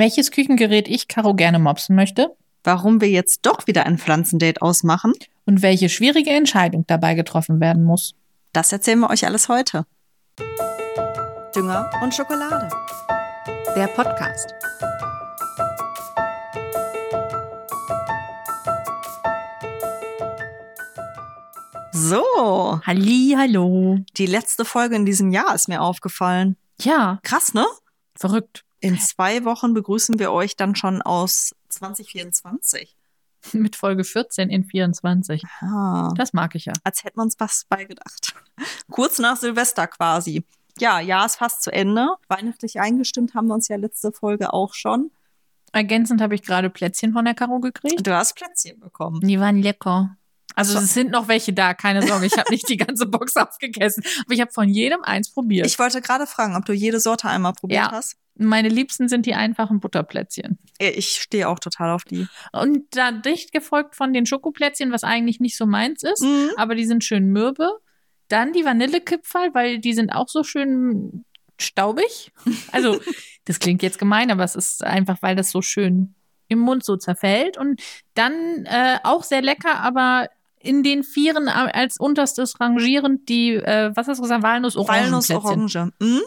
welches Küchengerät ich Caro gerne mopsen möchte Warum wir jetzt doch wieder ein Pflanzendate ausmachen, und welche schwierige Entscheidung dabei getroffen werden muss. das erzählen wir euch alles heute. Dünger und Schokolade. Der Podcast. So, Halli, hallo. die letzte Folge in diesem Jahr ist mir aufgefallen. Ja, Krass, ne? verrückt. In zwei Wochen begrüßen wir euch dann schon aus 2024. Mit Folge 14 in 24. Ah, Das mag ich ja. als hätten wir uns was beigedacht. Kurz nach Silvester quasi. Ja, Jahr ist fast zu Ende. Weihnachtlich eingestimmt haben wir uns ja letzte Folge auch schon. Ergänzend habe ich gerade Plätzchen von der Caro gekriegt. Du hast Plätzchen bekommen. Die waren lecker. Also So. es sind noch welche da, keine Sorge. Ich habe nicht die ganze Box aufgegessen. Aber ich habe von jedem eins probiert. Ich wollte gerade fragen, ob du jede Sorte einmal probiert Ja. hast. Meine liebsten sind die einfachen Butterplätzchen. Äh, Ich stehe auch total auf die. Und da dicht gefolgt von den Schokoplätzchen, was eigentlich nicht so meins ist. Mhm. aber die sind schön mürbe. Dann die Vanillekipferl, weil die sind auch so schön staubig. Also, das klingt jetzt gemein, aber es ist einfach, weil das so schön im Mund so zerfällt. Und dann äh, auch sehr lecker, aber in den Vieren als unterstes rangierend die, äh, was hast du gesagt, Walnuss, Walnuss, Orangenplätzchen. Orange. Mhm.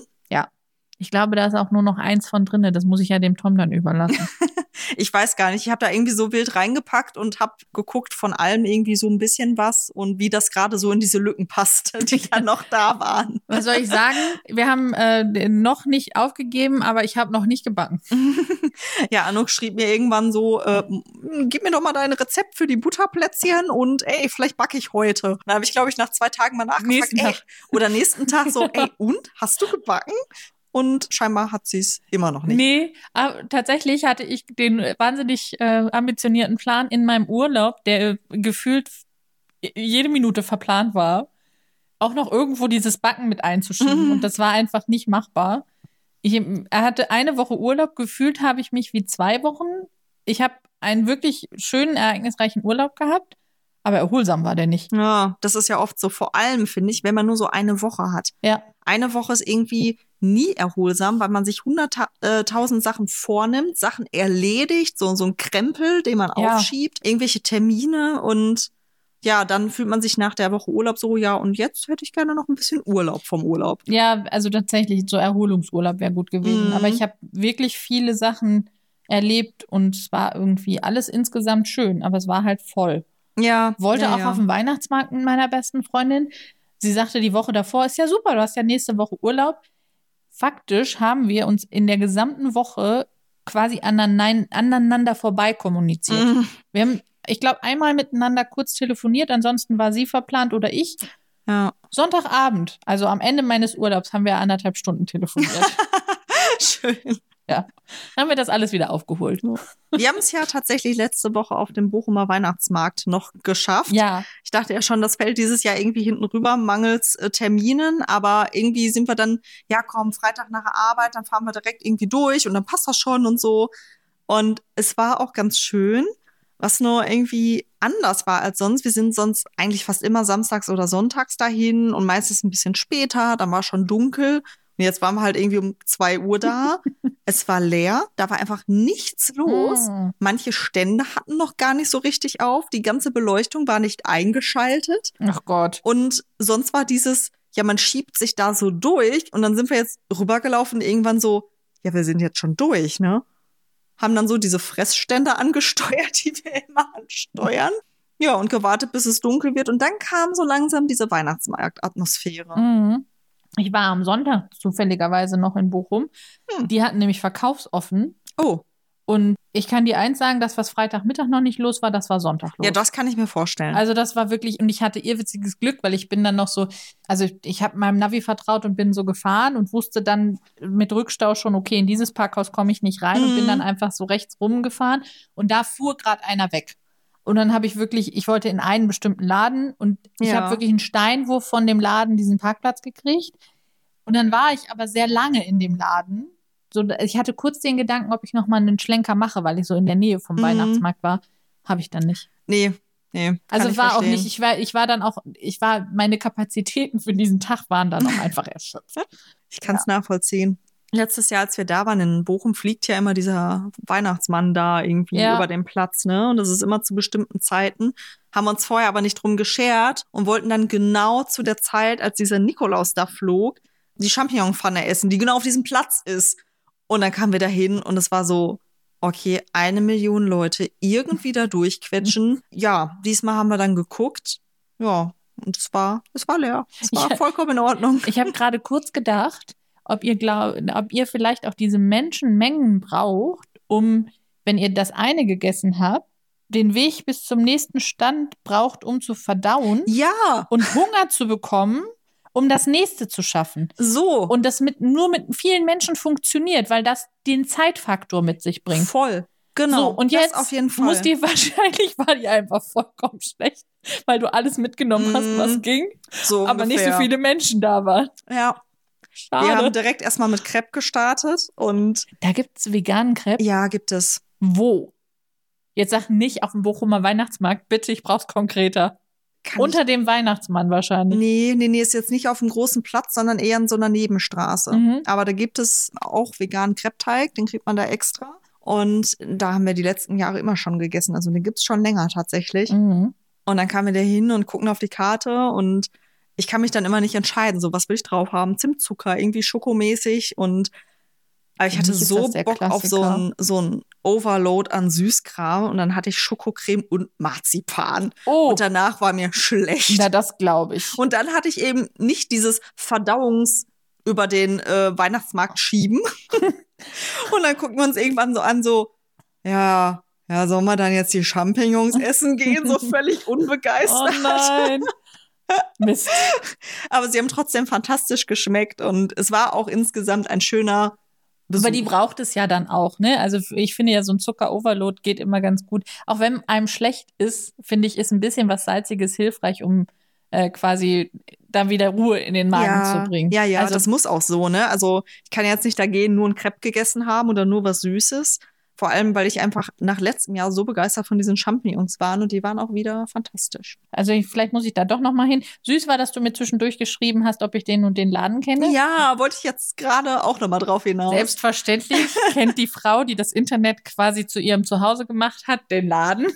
Ich glaube, da ist auch nur noch eins von drinne. Das muss ich ja dem Tom dann überlassen. Ich weiß gar nicht. Ich habe da irgendwie so wild reingepackt und habe geguckt von allem irgendwie so ein bisschen was und wie das gerade so in diese Lücken passt, die dann noch da waren. Was soll ich sagen? Wir haben äh, noch nicht aufgegeben, aber ich habe noch nicht gebacken. Ja, Anuk schrieb mir irgendwann so, äh, gib mir doch mal dein Rezept für die Butterplätzchen und ey, vielleicht backe ich heute. Da habe ich, glaube ich, nach zwei Tagen mal nachgefragt, Nächsten ey, Tag. oder nächsten Tag so, ey, und? Hast du gebacken? Und scheinbar hat sie es immer noch nicht. Nee, aber tatsächlich hatte ich den wahnsinnig äh, ambitionierten Plan in meinem Urlaub, der äh, gefühlt jede Minute verplant war, auch noch irgendwo dieses Backen mit einzuschieben. Mhm. Und das war einfach nicht machbar. Ich, er hatte eine Woche Urlaub, gefühlt habe ich mich wie zwei Wochen. Ich habe einen wirklich schönen, ereignisreichen Urlaub gehabt, aber erholsam war der nicht. Ja, das ist ja oft so, vor allem finde ich, wenn man nur so eine Woche hat. Ja. Eine Woche ist irgendwie nie erholsam, weil man sich hunderttausend Sachen vornimmt, Sachen erledigt, so, so ein Krempel, den man Ja. aufschiebt, irgendwelche Termine und ja, dann fühlt man sich nach der Woche Urlaub so, ja, und jetzt hätte ich gerne noch ein bisschen Urlaub vom Urlaub. Ja, also tatsächlich, so Erholungsurlaub wäre gut gewesen. Mhm. Aber ich habe wirklich viele Sachen erlebt und es war irgendwie alles insgesamt schön, aber es war halt voll. Ja. Wollte ja, auch ja. auf den Weihnachtsmarkt mit meiner besten Freundin. Sie sagte die Woche davor, ist ja super, du hast ja nächste Woche Urlaub. Faktisch haben wir uns in der gesamten Woche quasi anein- aneinander vorbei kommuniziert. Mhm. Wir haben, ich glaube, einmal miteinander kurz telefoniert, ansonsten war sie verplant oder ich. Ja. Sonntagabend, also am Ende meines Urlaubs, haben wir anderthalb Stunden telefoniert. Schön. Haben wir das alles wieder aufgeholt. Wir haben es ja tatsächlich letzte Woche auf dem Bochumer Weihnachtsmarkt noch geschafft. Ja, Ich dachte ja schon, das fällt dieses Jahr irgendwie hinten rüber, mangels äh, Terminen, aber irgendwie sind wir dann, ja komm, Freitag nach der Arbeit, dann fahren wir direkt irgendwie durch und dann passt das schon und so. Und es war auch ganz schön, was nur irgendwie anders war als sonst. Wir sind sonst eigentlich fast immer samstags oder sonntags dahin und meistens ein bisschen später, dann war schon dunkel. Und jetzt waren wir halt irgendwie um zwei Uhr da. es war leer, da war einfach nichts los. Mm. Manche Stände hatten noch gar nicht so richtig auf. Die ganze Beleuchtung war nicht eingeschaltet. Ach Gott. Und sonst war dieses, ja, man schiebt sich da so durch. Und dann sind wir jetzt rübergelaufen, irgendwann so, ja, wir sind jetzt schon durch, ne? Haben dann so diese Fressstände angesteuert, die wir immer ansteuern. Ja, und gewartet, bis es dunkel wird. Und dann kam so langsam diese Weihnachtsmarktatmosphäre. Mhm. Ich war am Sonntag zufälligerweise noch in Bochum. Hm. Die hatten nämlich verkaufsoffen. Oh, Und ich kann dir eins sagen, das, was Freitagmittag noch nicht los war, das war Sonntag los. ja, das kann ich mir vorstellen. Also das war wirklich, und ich hatte irrwitziges Glück, weil ich bin dann noch so, also ich habe meinem Navi vertraut und bin so gefahren und wusste dann mit Rückstau schon, okay, in dieses Parkhaus komme ich nicht rein und bin Mhm. dann einfach so rechts rumgefahren und da fuhr gerade einer weg. Und dann habe ich wirklich, ich wollte in einen bestimmten Laden und ich Ja. habe wirklich einen Steinwurf von dem Laden diesen Parkplatz gekriegt. Und dann war ich aber sehr lange in dem Laden. So, ich hatte kurz den Gedanken, ob ich noch mal einen Schlenker mache, weil ich so in der Nähe vom Mhm. Weihnachtsmarkt war. Habe ich dann nicht. nee, nee. Also ich war auch verstehen. nicht, ich war, ich war dann auch, ich war, meine Kapazitäten für diesen Tag waren dann auch einfach erschöpft. Ich kann es nachvollziehen. Letztes Jahr, als wir da waren in Bochum, fliegt ja immer dieser Weihnachtsmann da irgendwie Ja. über den Platz, ne? Und das ist immer zu bestimmten Zeiten. Haben uns vorher aber nicht drum geschert und wollten dann genau zu der Zeit, als dieser Nikolaus da flog, die Champignonpfanne essen, die genau auf diesem Platz ist. Und dann kamen wir da hin und es war so, okay, eine Million Leute irgendwie da durchquetschen. Ja, diesmal haben wir dann geguckt. Ja, und es war, es war leer. Es war Ja. vollkommen in Ordnung. Ich habe gerade kurz gedacht, ob ihr glaubt, ob ihr vielleicht auch diese Menschenmengen braucht, um, wenn ihr das eine gegessen habt, den Weg bis zum nächsten Stand braucht, um zu verdauen Ja, und Hunger zu bekommen, um das nächste zu schaffen. so. Und das mit, nur mit vielen Menschen funktioniert, weil das den Zeitfaktor mit sich bringt. Voll. Genau. So, und jetzt auf jeden Fall. muss dir wahrscheinlich war die einfach vollkommen schlecht, weil du alles mitgenommen hast, Mhm. was ging, so aber nicht so viele Menschen da waren. Ja, Schade. wir haben direkt erstmal mit Crepe gestartet und Da gibt es veganen Crepe. ja, gibt es. Wo? Jetzt sag nicht auf dem Bochumer Weihnachtsmarkt, bitte, ich brauch's konkreter. Kann Unter dem Weihnachtsmann ich, wahrscheinlich. nee, nee, nee, ist jetzt nicht auf einem großen Platz, sondern eher in so einer Nebenstraße. Mhm. Aber da gibt es auch veganen Crepe-Teig, den kriegt man da extra. Und da haben wir die letzten Jahre immer schon gegessen. Also den gibt's schon länger tatsächlich. Mhm. Und dann kamen wir da hin und gucken auf die Karte und ich kann mich dann immer nicht entscheiden, so was will ich drauf haben? Zimtzucker, irgendwie schokomäßig und aber ich hatte so Bock auf so Klassiker. ein, so ein Overload an Süßkram und dann hatte ich Schokocreme und Marzipan Oh, und danach war mir schlecht. na, das glaube ich. Und dann hatte ich eben nicht dieses Verdauungs über den äh, Weihnachtsmarkt schieben. und dann gucken wir uns irgendwann so an, so, ja, ja, sollen wir dann jetzt die Champignons essen gehen? So völlig Oh unbegeistert. nein. Mist. Aber sie haben trotzdem fantastisch geschmeckt und es war auch insgesamt ein schöner Besuch. Aber die braucht es ja dann auch, ne? Also ich finde ja, so ein Zucker-Overload geht immer ganz gut. Auch wenn einem schlecht ist, finde ich, ist ein bisschen was Salziges hilfreich, um äh, quasi da wieder Ruhe in den Magen ja, zu bringen. Ja, ja, also, das muss auch so, ne? Also ich kann jetzt nicht da gehen, nur ein Crepe gegessen haben oder nur was Süßes. Vor allem, weil ich einfach nach letztem Jahr so begeistert von diesen Champignons war und die waren auch wieder fantastisch. also ich, vielleicht muss ich da doch noch mal hin. Süß war, dass du mir zwischendurch geschrieben hast, ob ich den und den Laden kenne. Ja, wollte ich jetzt gerade auch nochmal drauf hinaus. Selbstverständlich kennt die Frau, die das Internet quasi zu ihrem Zuhause gemacht hat, den Laden.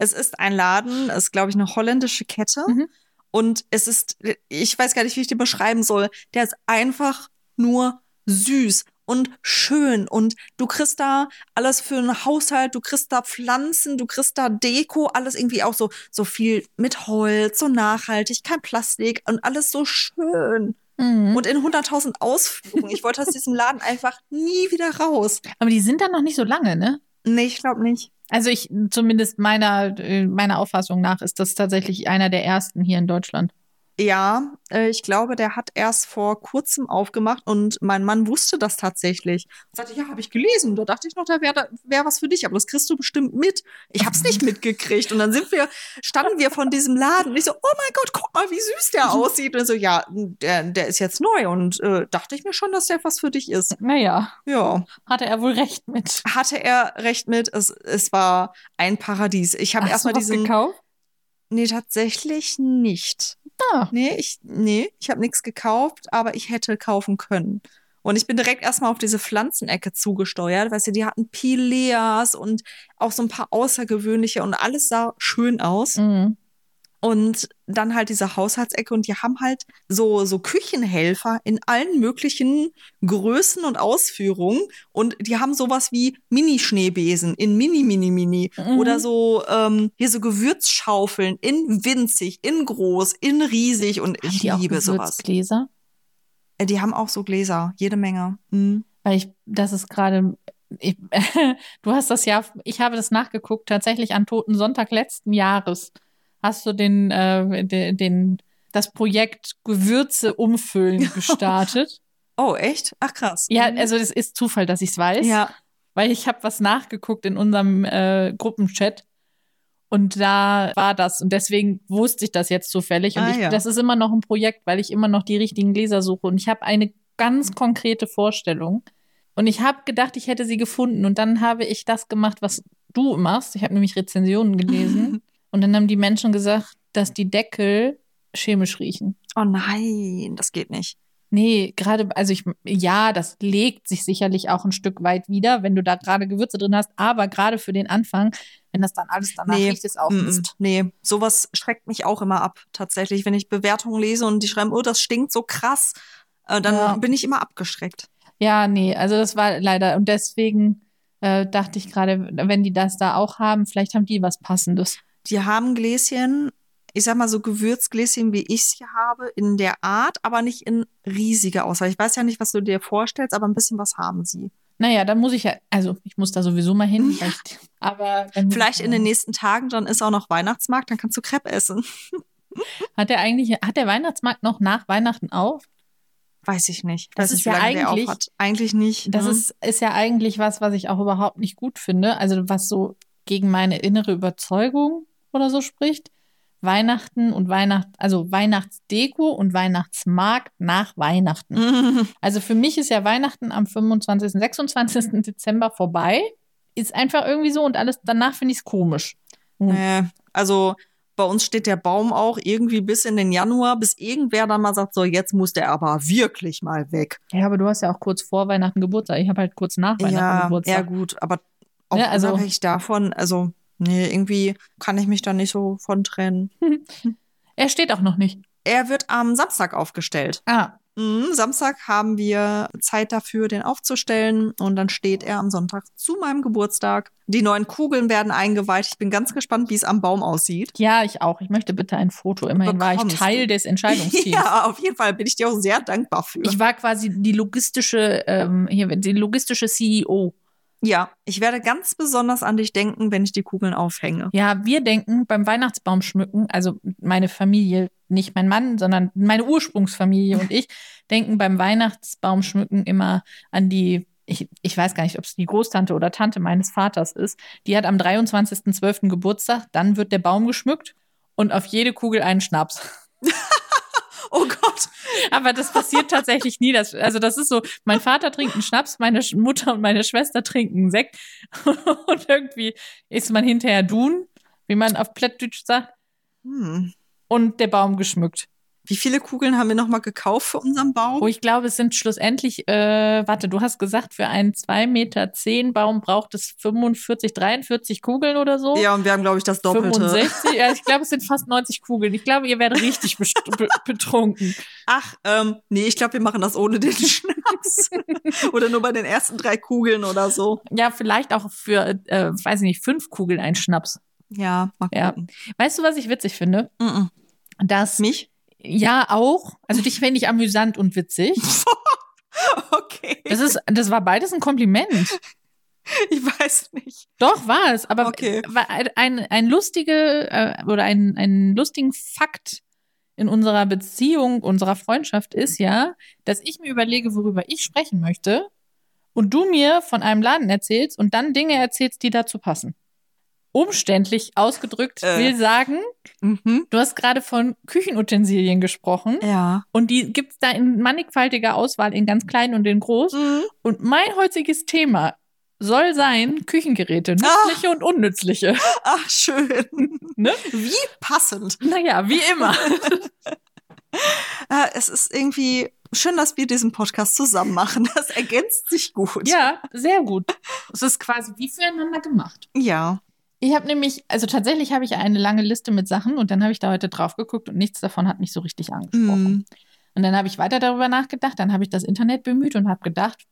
Es ist ein Laden, es ist, glaube ich, eine holländische Kette. Mhm. Und es ist, ich weiß gar nicht, wie ich die beschreiben soll. Der ist einfach nur süß und schön. Und du kriegst da alles für einen Haushalt, du kriegst da Pflanzen, du kriegst da Deko, alles irgendwie auch so, so viel mit Holz, so nachhaltig, kein Plastik und alles so schön. Mhm. Und in 100.000 Ausführungen. Ich wollte aus diesem Laden einfach nie wieder raus. Aber die sind dann noch nicht so lange, ne? Nee, ich glaube nicht. Also ich, zumindest meiner, äh, meiner Auffassung nach, ist das tatsächlich einer der ersten hier in Deutschland. Ja, äh, ich glaube, der hat erst vor kurzem aufgemacht und mein Mann wusste das tatsächlich. Und sagte, ja, habe ich gelesen. Da dachte ich noch, da wäre wär was für dich, aber das kriegst du bestimmt mit. Ich habe es nicht mitgekriegt. Und dann sind wir, standen wir von diesem Laden und ich so, oh mein Gott, guck mal, wie süß der aussieht. Und so, ja, der, der ist jetzt neu. Und äh, dachte ich mir schon, dass der was für dich ist. Naja, Ja, hatte er wohl recht mit. hatte er recht mit. Es, es war ein Paradies. Ich habe erstmal diesen. gekauft? Nee, tatsächlich nicht. Ah. Nee, ich, nee, ich habe nichts gekauft, aber ich hätte kaufen können. Und ich bin direkt erstmal auf diese Pflanzenecke zugesteuert. Weißt du, die hatten Pileas und auch so ein paar außergewöhnliche und alles sah schön aus. Mhm. Und dann halt diese Haushaltsecke und die haben halt so, so Küchenhelfer in allen möglichen Größen und Ausführungen. Und die haben sowas wie Mini-Schneebesen in Mini, Mini, Mini. Mhm. Oder so, ähm, hier so Gewürzschaufeln in winzig, in groß, in riesig. Und Haben ich die auch liebe sowas. Gewürzgläser? Äh, Die haben auch so Gläser, jede Menge. Mhm. Weil ich, das ist gerade, ich, du hast das ja, ich habe das nachgeguckt, tatsächlich an Toten Sonntag letzten Jahres. Hast du den, äh, den, den, das Projekt Gewürze umfüllen gestartet? Oh, echt? Ach, krass. ja, Mhm. also das ist Zufall, dass ich es weiß. Ja. weil ich habe was nachgeguckt in unserem äh, Gruppenchat und da war das und deswegen wusste ich das jetzt zufällig und Ah, ich, ja. das ist immer noch ein Projekt, weil ich immer noch die richtigen Gläser suche und ich habe eine ganz konkrete Vorstellung und ich habe gedacht, ich hätte sie gefunden und dann habe ich das gemacht, was du machst. Ich habe nämlich Rezensionen gelesen und dann haben die Menschen gesagt, dass die Deckel chemisch riechen. Oh nein, das geht nicht. Nee, gerade, also ich, ja, das legt sich sicherlich auch ein Stück weit wieder, wenn du da gerade Gewürze drin hast, aber gerade für den Anfang, wenn das dann alles danach Nee, riecht, ist auch. Mist. Nee, sowas schreckt mich auch immer ab, tatsächlich. Wenn ich Bewertungen lese und die schreiben, oh, das stinkt so krass, äh, dann Ja. bin ich immer abgeschreckt. Ja, nee, also das war leider, und deswegen äh, dachte ich gerade, wenn die das da auch haben, vielleicht haben die was Passendes. Die haben Gläschen, ich sag mal so Gewürzgläschen, wie ich sie habe, in der Art, aber nicht in riesiger Auswahl. Ich weiß ja nicht, was du dir vorstellst, aber ein bisschen was haben sie. Naja, dann muss ich ja, also ich muss da sowieso mal hin, Ja. vielleicht, aber Vielleicht ich- in den nächsten Tagen, dann ist auch noch Weihnachtsmarkt, dann kannst du Crepe essen. Hat der eigentlich, hat der Weihnachtsmarkt noch nach Weihnachten auf? Weiß ich nicht. Das ist nicht, ja eigentlich-. Eigentlich nicht. Das ne? ist, ist ja eigentlich was, was ich auch überhaupt nicht gut finde. Also was so gegen meine innere Überzeugung oder so spricht. Weihnachten und Weihnacht, also Weihnachtsdeko und Weihnachtsmarkt nach Weihnachten. Mhm. Also für mich ist ja Weihnachten am 25., 26. Dezember vorbei. Ist einfach irgendwie so und alles danach finde ich es komisch. Nee, also bei uns steht der Baum auch irgendwie bis in den Januar, bis irgendwer dann mal sagt, so jetzt muss der aber wirklich mal weg. Ja, aber du hast ja auch kurz vor Weihnachten Geburtstag. Ich habe halt kurz nach Weihnachten Ja, ja Geburtstag. gut, aber auch Ja, also- unabhängig davon, also nee, irgendwie kann ich mich da nicht so von trennen. Er steht auch noch nicht. Er wird am Samstag aufgestellt. Ah, Mhm, Samstag haben wir Zeit dafür, den aufzustellen und dann steht er am Sonntag zu meinem Geburtstag. Die neuen Kugeln werden eingeweiht. Ich bin ganz gespannt, wie es am Baum aussieht. ja, ich auch. Ich möchte bitte ein Foto. Immerhin war ich Bekommst Teil du. des Entscheidungsteams. Ja, auf jeden Fall bin ich dir auch sehr dankbar für. Ich war quasi die logistische, ähm, hier, die logistische CEO. Ja, ich werde ganz besonders an dich denken, wenn ich die Kugeln aufhänge. Ja, wir denken beim Weihnachtsbaum schmücken, also meine Familie, nicht mein Mann, sondern meine Ursprungsfamilie und ich denken beim Weihnachtsbaum schmücken immer an die, ich, ich weiß gar nicht, ob es die Großtante oder Tante meines Vaters ist. Die hat am 23.12. Geburtstag, dann wird der Baum geschmückt und auf jede Kugel einen Schnaps. Oh Gott. Aber das passiert tatsächlich nie. Das, also das ist so, mein Vater trinkt einen Schnaps, meine Mutter und meine Schwester trinken einen Sekt und irgendwie ist man hinterher dun, wie man auf Plättdeutsch sagt, Hm. und der Baum geschmückt. Wie viele Kugeln haben wir nochmal gekauft für unseren Baum? Oh, ich glaube, es sind schlussendlich, äh, warte, du hast gesagt, für einen 2,10 Meter Baum braucht es 45, 43 Kugeln oder so. ja, und wir haben, glaube ich, das Doppelte. 65, ja, ich glaube, es sind fast 90 Kugeln. Ich glaube, ihr werdet richtig betrunken. Ach, ähm, nee, ich glaube, wir machen das ohne den Schnaps. oder nur bei den ersten drei Kugeln oder so. Ja, vielleicht auch für, äh, weiß ich nicht, fünf Kugeln ein Schnaps. Ja, mal Ja. gucken. Weißt du, was ich witzig finde? Mm -mm. Dass, Mich? Ja, auch, also dich fände ich amüsant und witzig. Okay. Das ist, das war beides ein Kompliment. Ich weiß nicht. Doch, war es. Aber Okay. war ein, ein lustige, äh, oder ein, ein lustigen Fakt in unserer Beziehung, unserer Freundschaft ist ja, dass ich mir überlege, worüber ich sprechen möchte und du mir von einem Laden erzählst und dann Dinge erzählst, die dazu passen. Umständlich ausgedrückt Äh. will sagen, Mhm. du hast gerade von Küchenutensilien gesprochen Ja. und die gibt's da in mannigfaltiger Auswahl in ganz klein und in groß. Mhm. Und mein heutiges Thema soll sein Küchengeräte, nützliche und unnützliche. Ach, schön. Ne? Wie passend. Naja, wie immer. Äh, es ist irgendwie schön, dass wir diesen Podcast zusammen machen. Das ergänzt sich gut. ja, sehr gut. Es ist quasi wie füreinander gemacht. Ja. Ich habe nämlich, also tatsächlich habe ich eine lange Liste mit Sachen und dann habe ich da heute drauf geguckt und nichts davon hat mich so richtig angesprochen. Mhm. Und dann habe ich weiter darüber nachgedacht, dann habe ich das Internet bemüht und habe gedacht,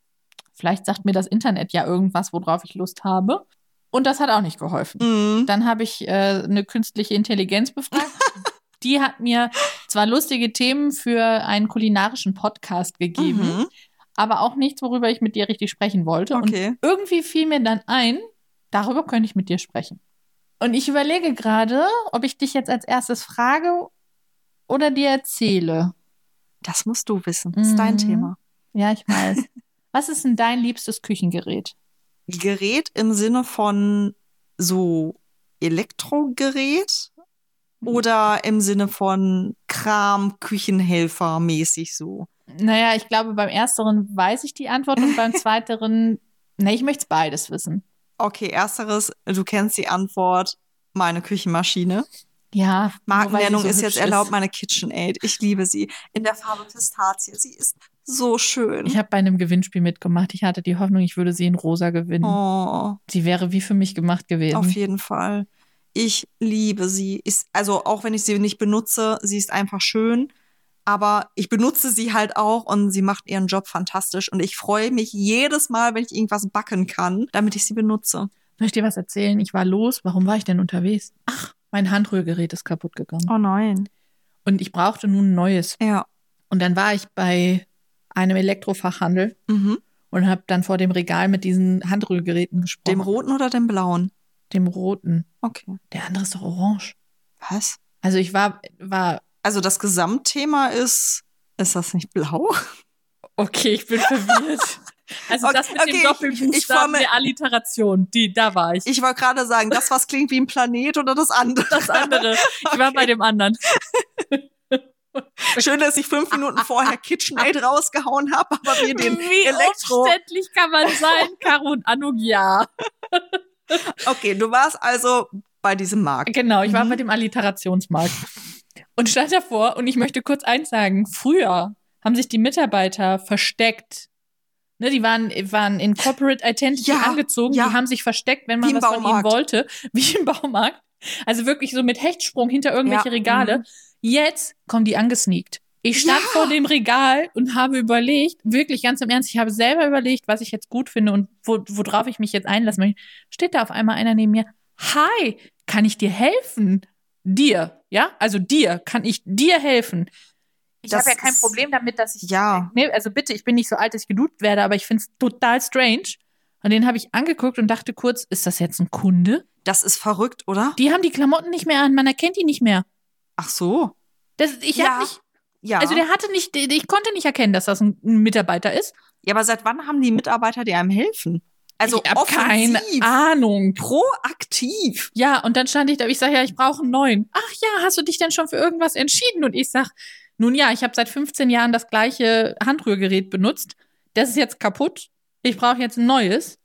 vielleicht sagt mir das Internet ja irgendwas, worauf ich Lust habe. Und das hat auch nicht geholfen. Mhm. Dann habe ich äh, eine künstliche Intelligenz befragt. Die hat mir zwar lustige Themen für einen kulinarischen Podcast gegeben, Mhm. aber auch nichts, worüber ich mit dir richtig sprechen wollte. Okay. Und irgendwie fiel mir dann ein, darüber könnte ich mit dir sprechen. Und ich überlege gerade, ob ich dich jetzt als erstes frage oder dir erzähle. Das musst du wissen. Das ist dein Mhm. Thema. Ja, ich weiß. Was ist denn dein liebstes Küchengerät? Gerät im Sinne von so Elektrogerät oder im Sinne von Kram, Küchenhelfer mäßig so? Naja, ich glaube, beim ersteren weiß ich die Antwort und beim zweiteren, ne, ich möchte beides wissen. Okay, ersteres, du kennst die Antwort, meine Küchenmaschine. Ja, Markennennung sie ist so jetzt erlaubt, meine KitchenAid. Ich liebe sie. In der Farbe Pistazie. Sie ist So schön. Ich habe bei einem Gewinnspiel mitgemacht. Ich hatte die Hoffnung, ich würde sie in rosa gewinnen. oh, Sie wäre wie für mich gemacht gewesen. auf jeden Fall. Ich liebe sie. Ist, also auch wenn ich sie nicht benutze, sie ist einfach schön. Aber ich benutze sie halt auch und sie macht ihren Job fantastisch. Und ich freue mich jedes Mal, wenn ich irgendwas backen kann, damit ich sie benutze. Soll ich dir was erzählen? Ich war los. Warum war ich denn unterwegs? Ach, mein Handrührgerät ist kaputt gegangen. Oh nein. Und ich brauchte nun ein neues. Ja. Und dann war ich bei einem Elektrofachhandel Mhm. und habe dann vor dem Regal mit diesen Handrührgeräten gesprochen. Dem roten oder dem blauen? Dem roten. Okay. Der andere ist doch orange. Was? Also ich war, war, Also das Gesamtthema ist, ist das nicht blau? okay, ich bin verwirrt. Also Okay, das mit okay, dem Doppelbuchstaben der Alliteration, die, da war ich. Ich wollte gerade sagen, das, was klingt wie ein Planet oder das andere. Das andere. Ich war bei dem anderen. Schön, dass ich fünf Minuten vorher KitchenAid rausgehauen habe, aber wir den Wie Elektro. umständlich kann man sein, Caro und Anuk, ja. Okay, du warst also bei diesem Markt. Genau, ich war Mhm. bei dem Alliterationsmarkt und stand davor und ich möchte kurz eins sagen. Früher haben sich die Mitarbeiter versteckt. Ne, die waren, waren in Corporate Identity Ja, angezogen, ja. die haben sich versteckt, wenn man was von ihnen Baumarkt. wollte, wie im Baumarkt. Also wirklich so mit Hechtsprung hinter irgendwelche Ja, Regale. mhm. Jetzt kommen die angesneakt. Ich stand Ja. vor dem Regal und habe überlegt, wirklich ganz im Ernst, ich habe selber überlegt, was ich jetzt gut finde und wo, worauf ich mich jetzt einlassen möchte. Steht da auf einmal einer neben mir, hi, kann ich dir helfen? Dir, ja? Also dir, kann ich dir helfen? Ich habe ja kein Problem damit, dass ich. Ja. Nee, also bitte, ich bin nicht so alt, dass ich geduzt werde, aber ich finde es total strange. Und den habe ich angeguckt und dachte kurz, ist das jetzt ein Kunde? Das ist verrückt, oder? Die haben die Klamotten nicht mehr an, man erkennt die nicht mehr. Ach so. Das, ich Ja. hab nicht, Ja. also der hatte nicht, ich konnte nicht erkennen, dass das ein ein Mitarbeiter ist. ja, aber seit wann haben die Mitarbeiter, die einem helfen? Also ich habe keine Ahnung. proaktiv. Ja, und dann stand ich da, ich sage, ja, ich brauche einen neuen. Ach ja, hast du dich denn schon für irgendwas entschieden? Und ich sag, nun ja, ich habe seit 15 Jahren das gleiche Handrührgerät benutzt. Das ist jetzt kaputt. Ich brauche jetzt ein neues.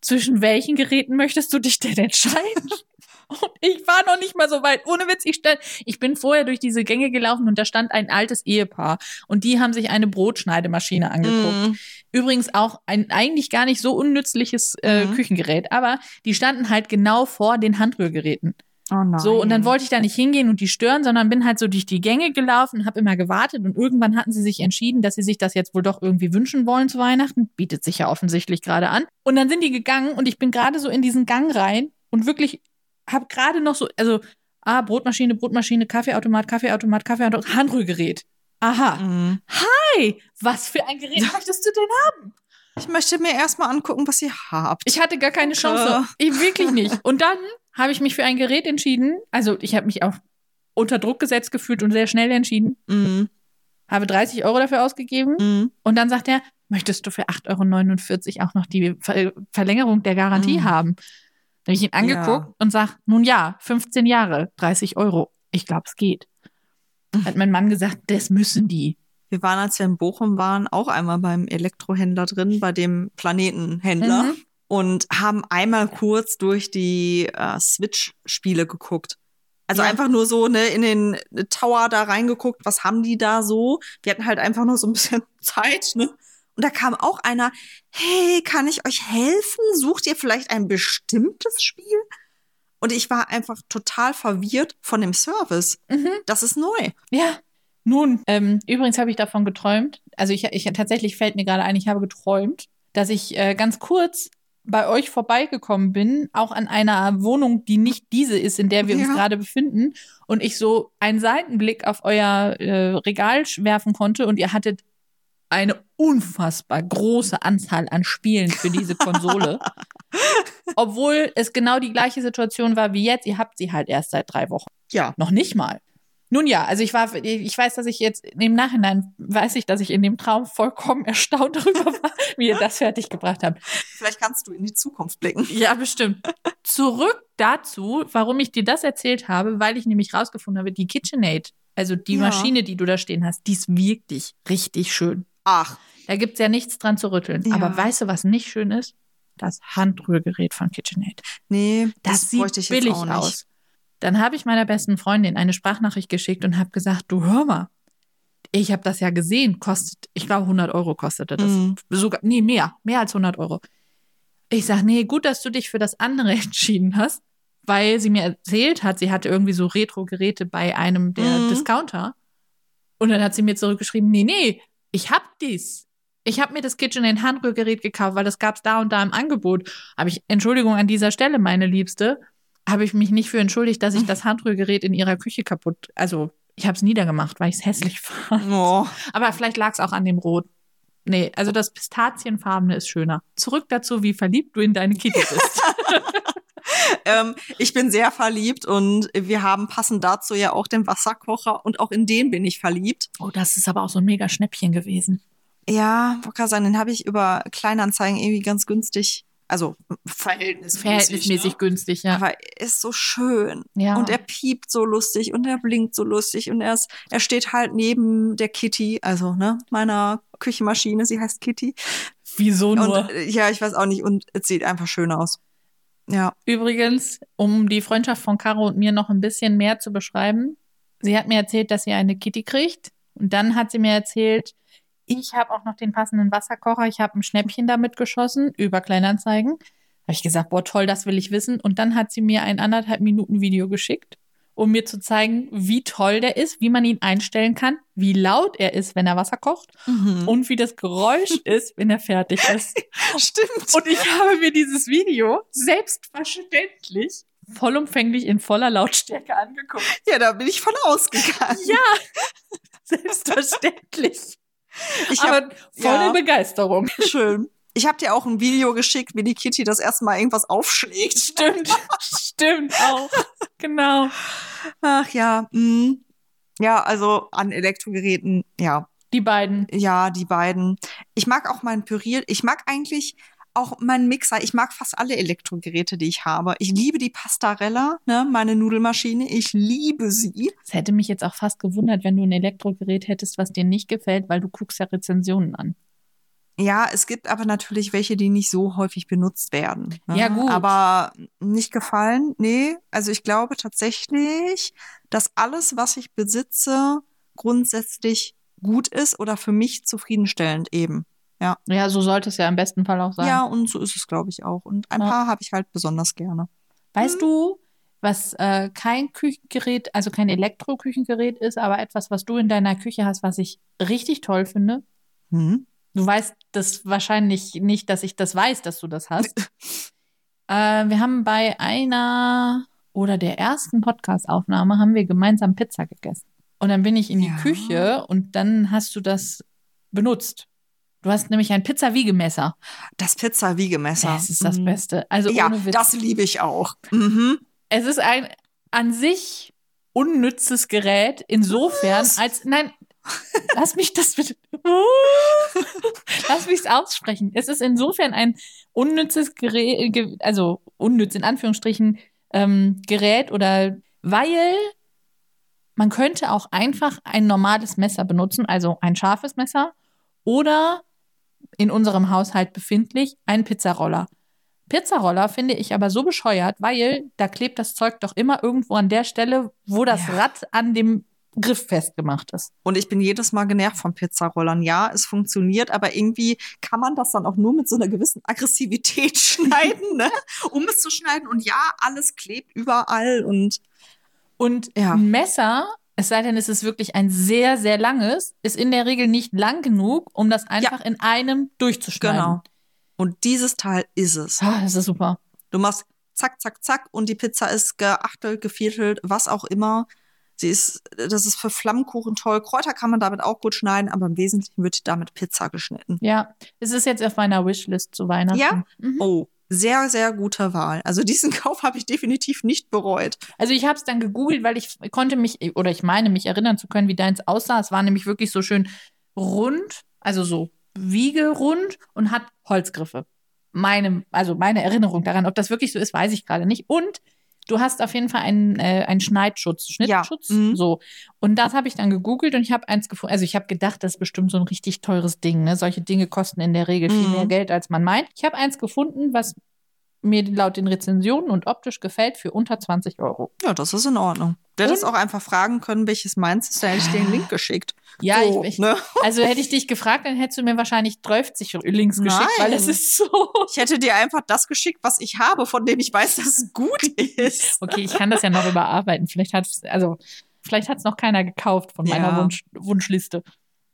Zwischen welchen Geräten möchtest du dich denn entscheiden? Und ich war noch nicht mal so weit. Ohne Witz, ich stand, ich bin vorher durch diese Gänge gelaufen und da stand ein altes Ehepaar und die haben sich eine Brotschneidemaschine angeguckt. Mhm. Übrigens auch ein eigentlich gar nicht so unnützliches äh, Mhm. Küchengerät, aber die standen halt genau vor den Handrührgeräten. Oh nein. So, und dann wollte ich da nicht hingehen und die stören, sondern bin halt so durch die Gänge gelaufen und habe immer gewartet. Und irgendwann hatten sie sich entschieden, dass sie sich das jetzt wohl doch irgendwie wünschen wollen zu Weihnachten. Bietet sich ja offensichtlich gerade an. Und dann sind die gegangen und ich bin gerade so in diesen Gang rein und wirklich habe gerade noch so, also, ah, Brotmaschine, Brotmaschine, Kaffeeautomat, Kaffeeautomat, Kaffeeautomat, Handrührgerät. Aha. Mhm. Hey, was für ein Gerät möchtest du denn haben? Ich möchte mir erstmal angucken, was ihr habt. Ich hatte gar keine Chance. Ich wirklich nicht. Und dann habe ich mich für ein Gerät entschieden. Also ich habe mich auch unter Druck gesetzt gefühlt und sehr schnell entschieden. Mhm. Habe 30 Euro dafür ausgegeben. Mhm. Und dann sagt er, möchtest du für 8,49 Euro auch noch die Ver Verlängerung der Garantie Mhm. haben? Da habe ich ihn angeguckt Ja. und sag, nun ja, 15 Jahre, 30 Euro. Ich glaube, es geht. Hat mein Mann gesagt, das müssen die. Wir waren, als wir in Bochum waren, auch einmal beim Elektrohändler drin, bei dem Planetenhändler. Mhm. Und haben einmal kurz durch die äh, Switch-Spiele geguckt. Also Ja. einfach nur so ne, in den Tower da reingeguckt, was haben die da so? Wir hatten halt einfach nur so ein bisschen Zeit, ne? Und da kam auch einer, hey, kann ich euch helfen? Sucht ihr vielleicht ein bestimmtes Spiel? Und ich war einfach total verwirrt von dem Service. Mhm. Das ist neu. Ja. Nun, ähm, übrigens habe ich davon geträumt. Also ich, ich tatsächlich fällt mir gerade ein, ich habe geträumt, dass ich äh, ganz kurz bei euch vorbeigekommen bin, auch an einer Wohnung, die nicht diese ist, in der wir uns Ja. gerade befinden, und ich so einen Seitenblick auf euer äh, Regal werfen konnte und ihr hattet eine unfassbar große Anzahl an Spielen für diese Konsole. Obwohl es genau die gleiche Situation war wie jetzt. Ihr habt sie halt erst seit drei Wochen. Ja. Noch nicht mal. Nun ja, also ich war, ich weiß, dass ich jetzt im Nachhinein weiß ich, dass ich in dem Traum vollkommen erstaunt darüber war, wie ihr das fertiggebracht habt. Vielleicht kannst du in die Zukunft blicken. Ja, bestimmt. Zurück dazu, warum ich dir das erzählt habe, weil ich nämlich rausgefunden habe, die KitchenAid, also die Ja. Maschine, die du da stehen hast, die ist wirklich richtig schön. Ach, Da gibt's ja nichts dran zu rütteln. Ja. Aber weißt du, was nicht schön ist? Das Handrührgerät von KitchenAid. nee, Das, das, sieht ich billig aus. Dann habe ich meiner besten Freundin eine Sprachnachricht geschickt und habe gesagt, du hör mal, Ich habe das ja gesehen, kostet, ich glaube 100 Euro kostete das. Mhm. Sogar, nee, mehr, mehr als 100 Euro. Ich sag, nee, gut, dass du dich für das andere entschieden hast, weil sie mir erzählt hat, sie hatte irgendwie so Retro-Geräte bei einem der Mhm. Discounter. Und dann hat sie mir zurückgeschrieben, nee, nee, ich hab dies. Ich habe mir das KitchenAid Handrührgerät gekauft, weil das gab's da und da im Angebot. Habe ich, Entschuldigung an dieser Stelle, meine Liebste, habe ich mich nicht für entschuldigt, dass ich das Handrührgerät in ihrer Küche kaputt, also ich habe es niedergemacht, weil ich es hässlich fand. Oh. Aber vielleicht lag es auch an dem Rot. Nee, also das Pistazienfarbene ist schöner. Zurück dazu, wie verliebt du in deine Kitty bist. Ähm, ich bin sehr verliebt und wir haben passend dazu ja auch den Wasserkocher und auch in den bin ich verliebt. oh, das ist aber auch so ein mega Schnäppchen gewesen. Ja, wollte sagen, den habe ich über Kleinanzeigen irgendwie ganz günstig, also verhältnismäßig. Verhältnismäßig ne? günstig, ja. Aber er ist so schön. ja. Und er piept so lustig und er blinkt so lustig und er, ist, er steht halt neben der Kitty, also ne, meiner Küchenmaschine, sie heißt Kitty. Wieso nur? Und äh, ja, ich weiß auch nicht, und es sieht einfach schön aus. Ja. Übrigens, um die Freundschaft von Caro und mir noch ein bisschen mehr zu beschreiben, sie hat mir erzählt, dass sie eine Kitty kriegt. Und dann hat sie mir erzählt, ich habe auch noch den passenden Wasserkocher. Ich habe ein Schnäppchen damit geschossen über Kleinanzeigen. Habe ich gesagt, boah, toll, das will ich wissen. Und dann hat sie mir ein anderthalb Minuten Video geschickt, um mir zu zeigen, wie toll der ist, wie man ihn einstellen kann, wie laut er ist, wenn er Wasser kocht Mhm. und wie das Geräusch ist, wenn er fertig ist. Stimmt. Und ich habe mir dieses Video selbstverständlich vollumfänglich in voller Lautstärke angeguckt. Ja, da bin ich von ausgegangen. Ja, selbstverständlich. Ich hab, Aber volle ja. Begeisterung. schön. Ich habe dir auch ein Video geschickt, wie die Kitty das erste Mal irgendwas aufschlägt. Stimmt, stimmt auch. Genau. Ach ja. mm. Ja, also an Elektrogeräten, ja. Die beiden. Ja, die beiden. Ich mag auch meinen Pürier. Ich mag eigentlich auch meinen Mixer. Ich mag fast alle Elektrogeräte, die ich habe. Ich liebe die Pastarella, ne, meine Nudelmaschine. Ich liebe sie. Es hätte mich jetzt auch fast gewundert, wenn du ein Elektrogerät hättest, was dir nicht gefällt, weil du guckst ja Rezensionen an. Ja, es gibt aber natürlich welche, die nicht so häufig benutzt werden. Ne? Ja, gut. Aber nicht gefallen? Nee. Also ich glaube tatsächlich, dass alles, was ich besitze, grundsätzlich gut ist oder für mich zufriedenstellend eben. Ja, so sollte es ja im besten Fall auch sein. Ja, und so ist es, glaube ich, auch. Und ein Ja. paar habe ich halt besonders gerne. Weißt du, was äh, kein Küchengerät, also kein Elektroküchengerät ist, aber etwas, was du in deiner Küche hast, was ich richtig toll finde? Hm? Du weißt das wahrscheinlich nicht, dass ich das weiß, dass du das hast. äh, wir haben bei einer oder der ersten Podcast-Aufnahme haben wir gemeinsam Pizza gegessen. Und dann bin ich in die Ja. Küche und dann hast du das benutzt. Du hast nämlich ein Pizza-Wiegemesser. Das Pizza-Wiegemesser. Das ist das Mhm. Beste. Also Ja, das liebe ich auch. Mhm. Es ist ein an sich unnützes Gerät, insofern Was? als, nein, lass mich das bitte, lass mich es aussprechen. Es ist insofern ein unnützes Gerät, ge- also unnütz in Anführungsstrichen, ähm, Gerät oder, weil man könnte auch einfach ein normales Messer benutzen, also ein scharfes Messer oder in unserem Haushalt befindlich ein Pizzaroller. Pizzaroller finde ich aber so bescheuert, weil da klebt das Zeug doch immer irgendwo an der Stelle, wo das Ja. Rad an dem Griff festgemacht ist. Und ich bin jedes Mal genervt von Pizzarollern. Ja, es funktioniert, aber irgendwie kann man das dann auch nur mit so einer gewissen Aggressivität schneiden, ne? um es zu schneiden. Und ja, alles klebt überall und Und Ja. ein Messer, es sei denn, es ist wirklich ein sehr, sehr langes, ist in der Regel nicht lang genug, um das einfach in einem durchzuschneiden. genau. Und dieses Teil ist es. Ah, das ist super. Du machst zack, zack, zack und die Pizza ist geachtelt, geviertelt, was auch immer. Sie ist, das ist für Flammkuchen toll. Kräuter kann man damit auch gut schneiden, aber im Wesentlichen wird damit Pizza geschnitten. Ja, es ist jetzt auf meiner Wishlist zu Weihnachten. Ja? Mhm. Oh, sehr, sehr gute Wahl. Also diesen Kauf habe ich definitiv nicht bereut. Also ich habe es dann gegoogelt, weil ich konnte mich, oder ich meine, mich erinnern zu können, wie deins aussah. Es war nämlich wirklich so schön rund, also so wiegerund und hat Holzgriffe. Meine, also meine Erinnerung daran, ob das wirklich so ist, weiß ich gerade nicht. Und du hast auf jeden Fall einen, äh, einen Schneidschutz, Schnittschutz, Ja, mhm. so. Und das habe ich dann gegoogelt und ich habe eins gefunden. Also ich habe gedacht, das ist bestimmt so ein richtig teures Ding. Ne? Solche Dinge kosten in der Regel viel Mhm. mehr Geld, als man meint. Ich habe eins gefunden, was mir laut den Rezensionen und optisch gefällt für unter 20 Euro. Ja, das ist in Ordnung. Du hättest auch einfach fragen können, welches meins ist, da hätte ich dir den Link geschickt. Ja, so, ich, ich, ne? also hätte ich dich gefragt, dann hättest du mir wahrscheinlich 30 Links geschickt, weil Nein. es ist so. Ich hätte dir einfach das geschickt, was ich habe, von dem ich weiß, dass es gut ist. Okay, ich kann das ja noch überarbeiten. Vielleicht hat also vielleicht hat es noch keiner gekauft von meiner Ja. Wunsch, Wunschliste.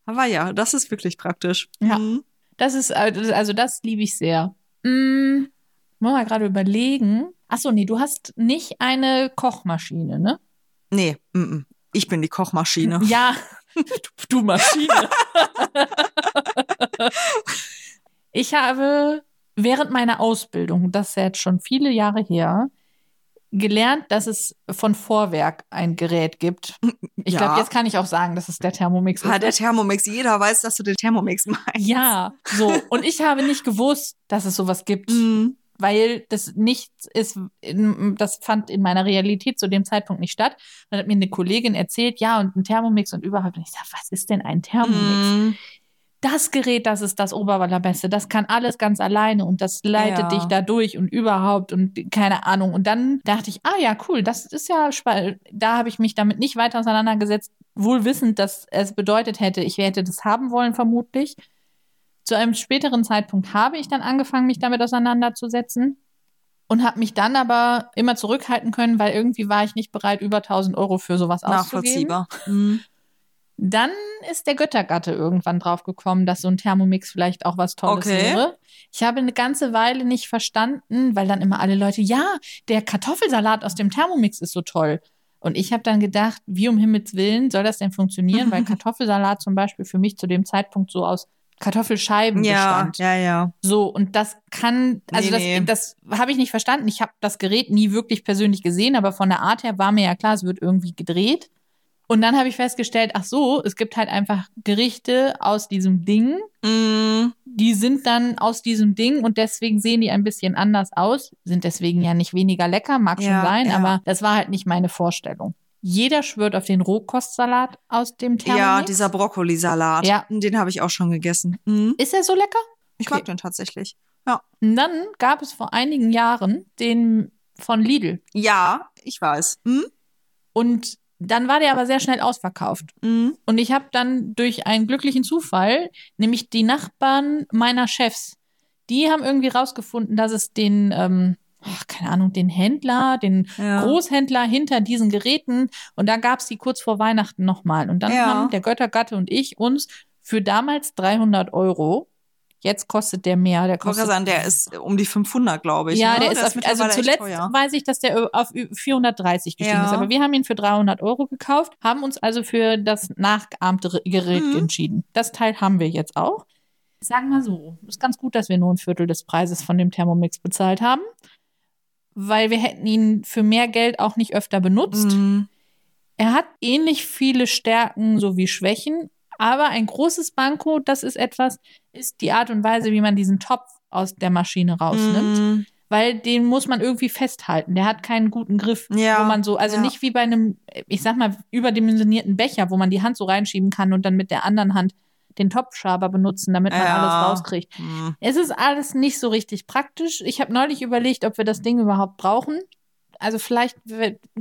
Aber ja, das ist wirklich praktisch. Ja. Mhm. Das ist, also das liebe ich sehr. Mm, muss mal gerade überlegen. Achso, nee, du hast nicht eine Kochmaschine, ne? Nee, mm -mm. ich bin die Kochmaschine. Ja, du, du Maschine. ich habe während meiner Ausbildung, das ist ja jetzt schon viele Jahre her, gelernt, dass es von Vorwerk ein Gerät gibt. Ich Ja. glaube, jetzt kann ich auch sagen, dass es der Thermomix ist. der Thermomix, jeder weiß, dass du den Thermomix meinst. Ja, so. Und ich habe nicht gewusst, dass es sowas gibt. Mhm. Weil das nichts ist, in, das fand in meiner Realität zu dem Zeitpunkt nicht statt. Dann hat mir eine Kollegin erzählt, ja, und ein Thermomix und überhaupt. Und ich sag, was ist denn ein Thermomix? Mhm. Das Gerät, das ist das Oberallerbeste. Das kann alles ganz alleine und das leitet Ja. dich da durch und überhaupt und keine Ahnung. Und dann dachte ich, ah ja, cool, das ist ja spannend. Da habe ich mich damit nicht weiter auseinandergesetzt, wohl wissend, dass es bedeutet hätte, ich hätte das haben wollen, vermutlich. Zu einem späteren Zeitpunkt habe ich dann angefangen, mich damit auseinanderzusetzen und habe mich dann aber immer zurückhalten können, weil irgendwie war ich nicht bereit, über 1000 Euro für sowas auszugeben. Nachvollziehbar. Mhm. Dann ist der Göttergatte irgendwann drauf gekommen, dass so ein Thermomix vielleicht auch was Tolles Okay. wäre. Ich habe eine ganze Weile nicht verstanden, weil dann immer alle Leute, ja, der Kartoffelsalat aus dem Thermomix ist so toll. Und ich habe dann gedacht, wie um Himmels Willen soll das denn funktionieren? Weil Kartoffelsalat zum Beispiel für mich zu dem Zeitpunkt so aus Kartoffelscheiben Ja, bestand. ja, ja. So, und das kann, also Nee, nee. das, das habe ich nicht verstanden. Ich habe das Gerät nie wirklich persönlich gesehen, aber von der Art her war mir ja klar, es wird irgendwie gedreht. Und dann habe ich festgestellt, ach so, es gibt halt einfach Gerichte aus diesem Ding, Mhm. die sind dann aus diesem Ding und deswegen sehen die ein bisschen anders aus, sind deswegen ja nicht weniger lecker, mag Ja, schon sein, ja. aber das war halt nicht meine Vorstellung. Jeder schwört auf den Rohkostsalat aus dem Thermomix. Ja, dieser Brokkolisalat. Ja. Den habe ich auch schon gegessen. Mhm. Ist er so lecker? Ich Okay. mag den tatsächlich. Und dann gab es vor einigen Jahren den von Lidl. Ja, ich weiß. Mhm. Und dann war der aber sehr schnell ausverkauft. Mhm. Und ich habe dann durch einen glücklichen Zufall, nämlich die Nachbarn meiner Chefs, die haben irgendwie rausgefunden, dass es den, ähm, ach, keine Ahnung, den Händler, den Ja. Großhändler hinter diesen Geräten, und da gab es die kurz vor Weihnachten nochmal. Und dann Ja. haben der Göttergatte und ich uns für damals 300 Euro, jetzt kostet der mehr, der kostet sagen, der ist um die 500, glaube ich. ja, ne? der ist, auf, also mittlerweile echt zuletzt weiß ich, dass der auf ü- 430 gestiegen Ja. ist. Aber wir haben ihn für 300 Euro gekauft, haben uns also für das nachgeahmte Gerät Mhm. entschieden. Das Teil haben wir jetzt auch. Sagen wir so, ist ganz gut, dass wir nur ein Viertel des Preises von dem Thermomix bezahlt haben, weil wir hätten ihn für mehr Geld auch nicht öfter benutzt. Mhm. Er hat ähnlich viele Stärken sowie Schwächen, aber ein großes Banko, das ist etwas, ist die Art und Weise, wie man diesen Topf aus der Maschine rausnimmt Mhm. weil den muss man irgendwie festhalten. Der hat keinen guten Griff, Ja, wo man so, also ja. nicht wie bei einem, ich sag mal, überdimensionierten Becher, wo man die Hand so reinschieben kann und dann mit der anderen Hand den Topfschaber benutzen, damit man Ja. alles rauskriegt. Mhm. Es ist alles nicht so richtig praktisch. Ich habe neulich überlegt, ob wir das Ding überhaupt brauchen. Also vielleicht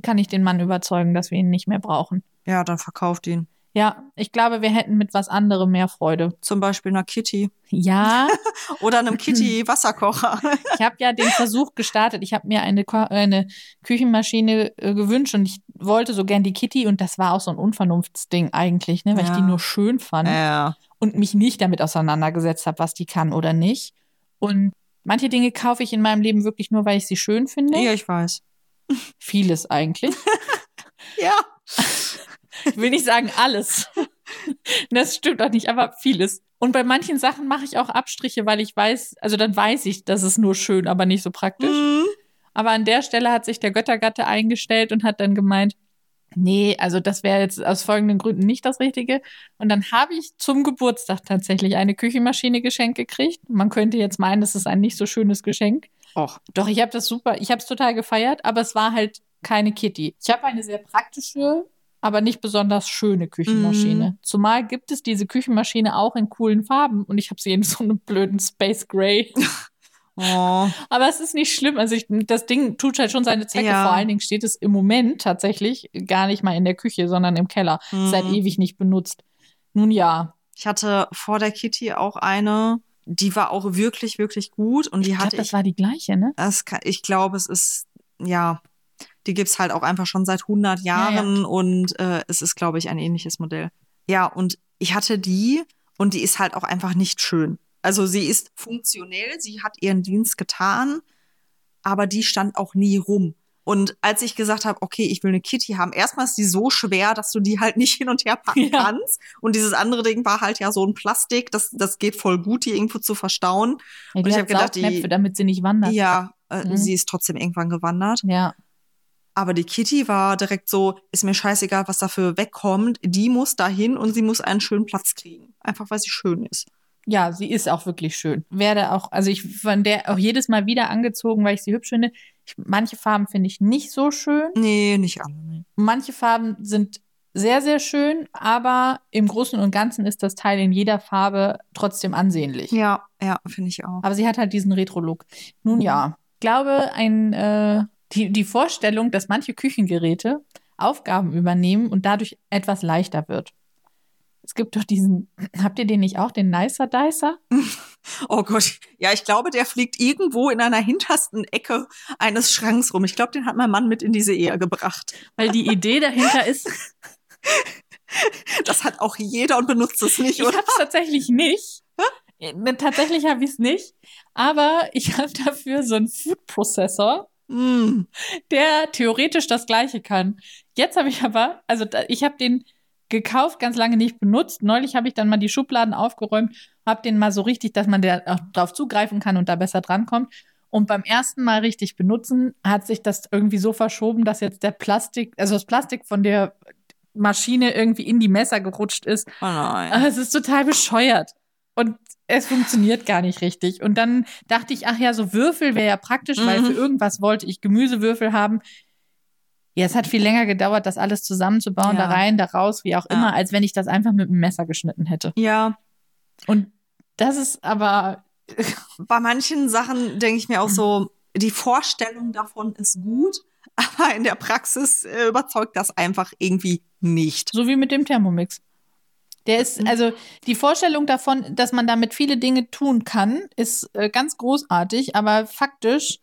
kann ich den Mann überzeugen, dass wir ihn nicht mehr brauchen. Ja, dann verkauft ihn. Ja, ich glaube, wir hätten mit was anderem mehr Freude. Zum Beispiel einer Kitty. Ja, Oder einem Kitty-Wasserkocher. Ich habe ja den Versuch gestartet. Ich habe mir eine, Ko eine Küchenmaschine äh, gewünscht und ich wollte so gern die Kitty und das war auch so ein Unvernunftsding eigentlich, ne, weil ich Ja. die nur schön fand ja. und mich nicht damit auseinandergesetzt habe, was die kann oder nicht. Und manche Dinge kaufe ich in meinem Leben wirklich nur, weil ich sie schön finde. ja, ich weiß. Vieles eigentlich. Ja. Ich will nicht sagen alles. Das stimmt auch nicht, aber vieles. Und bei manchen Sachen mache ich auch Abstriche, weil ich weiß, also dann weiß ich, das ist nur schön, aber nicht so praktisch. Mhm. Aber an der Stelle hat sich der Göttergatte eingestellt und hat dann gemeint, nee, also das wäre jetzt aus folgenden Gründen nicht das Richtige. Und dann habe ich zum Geburtstag tatsächlich eine Küchenmaschine geschenkt gekriegt. Man könnte jetzt meinen, das ist ein nicht so schönes Geschenk. Och. Doch, ich habe das super, ich habe es total gefeiert, aber es war halt keine Kitty. Ich habe eine sehr praktische, aber nicht besonders schöne Küchenmaschine. Zumal gibt es diese Küchenmaschine auch in coolen Farben und ich habe sie in so einem blöden Space Gray. Oh. Aber es ist nicht schlimm. Also ich, das Ding tut halt schon seine Zwecke. Ja. Vor allen Dingen steht es im Moment tatsächlich gar nicht mal in der Küche, sondern im Keller. Mhm. Seit ewig nicht benutzt. Nun ja. Ich hatte vor der Kitty auch eine, die war auch wirklich, wirklich gut. Und die Ich glaube, hatte das war die gleiche, ne? Das kann, ich glaube, es ist, ja, die gibt's halt auch einfach schon seit 100 Ja, Jahren und äh, es ist, glaube ich, ein ähnliches Modell. Ja, und ich hatte die und die ist halt auch einfach nicht schön. Also sie ist funktionell, sie hat ihren Dienst getan, aber die stand auch nie rum. Und als ich gesagt habe, okay, ich will eine Kitty haben, erstmal ist die so schwer, dass du die halt nicht hin und her packen Ja. kannst. Und dieses andere Ding war halt ja so ein Plastik, das, das geht voll gut, die irgendwo zu verstauen. Ja, Und die ich hat hab gedacht, die- damit sie nicht wandert. Ja, äh, Mhm. sie ist trotzdem irgendwann gewandert. Ja. Aber die Kitty war direkt so, ist mir scheißegal, was dafür wegkommt. Die muss dahin und sie muss einen schönen Platz kriegen. Einfach weil sie schön ist. Ja, sie ist auch wirklich schön. Werde auch, also ich von der auch jedes Mal wieder angezogen, weil ich sie hübsch finde. Ich, manche Farben finde ich nicht so schön. Nee, nicht alle. Manche Farben sind sehr, sehr schön, aber im Großen und Ganzen ist das Teil in jeder Farbe trotzdem ansehnlich. Ja, ja, finde ich auch. Aber sie hat halt diesen Retro-Look. Nun ja, ich glaube, ein, äh, die, die Vorstellung, dass manche Küchengeräte Aufgaben übernehmen und dadurch etwas leichter wird. Es gibt doch diesen, habt ihr den nicht auch, den Nicer Dicer? Oh Gott. Ja, ich glaube, der fliegt irgendwo in einer hintersten Ecke eines Schranks rum. Ich glaube, den hat mein Mann mit in diese Ehe gebracht. Weil die Idee dahinter ist, Das hat auch jeder und benutzt es nicht, ich oder? habe es tatsächlich nicht. Äh, Tatsächlich habe ich es nicht. Aber ich habe dafür so einen Food Processor, Mm. der theoretisch das Gleiche kann. Jetzt habe ich aber, also da, ich habe den gekauft, ganz lange nicht benutzt. Neulich habe ich dann mal die Schubladen aufgeräumt, habe den mal so richtig, dass man da auch drauf zugreifen kann und da besser drankommt. Und beim ersten Mal richtig benutzen, hat sich das irgendwie so verschoben, dass jetzt der Plastik, also das Plastik von der Maschine irgendwie in die Messer gerutscht ist. Oh nein. Aber es ist total bescheuert. Und es funktioniert gar nicht richtig. Und dann dachte ich, ach ja, so Würfel wäre ja praktisch, weil Mhm. für irgendwas wollte ich Gemüsewürfel haben. Ja, es hat viel länger gedauert, das alles zusammenzubauen, Ja. da rein, da raus, wie auch Ja. immer, als wenn ich das einfach mit einem Messer geschnitten hätte. Ja, Und das ist aber, bei manchen Sachen denke ich mir auch so, die Vorstellung davon ist gut, aber in der Praxis äh, überzeugt das einfach irgendwie nicht. so wie mit dem Thermomix. Der ist, Mhm. also die Vorstellung davon, dass man damit viele Dinge tun kann, ist äh, ganz großartig, aber faktisch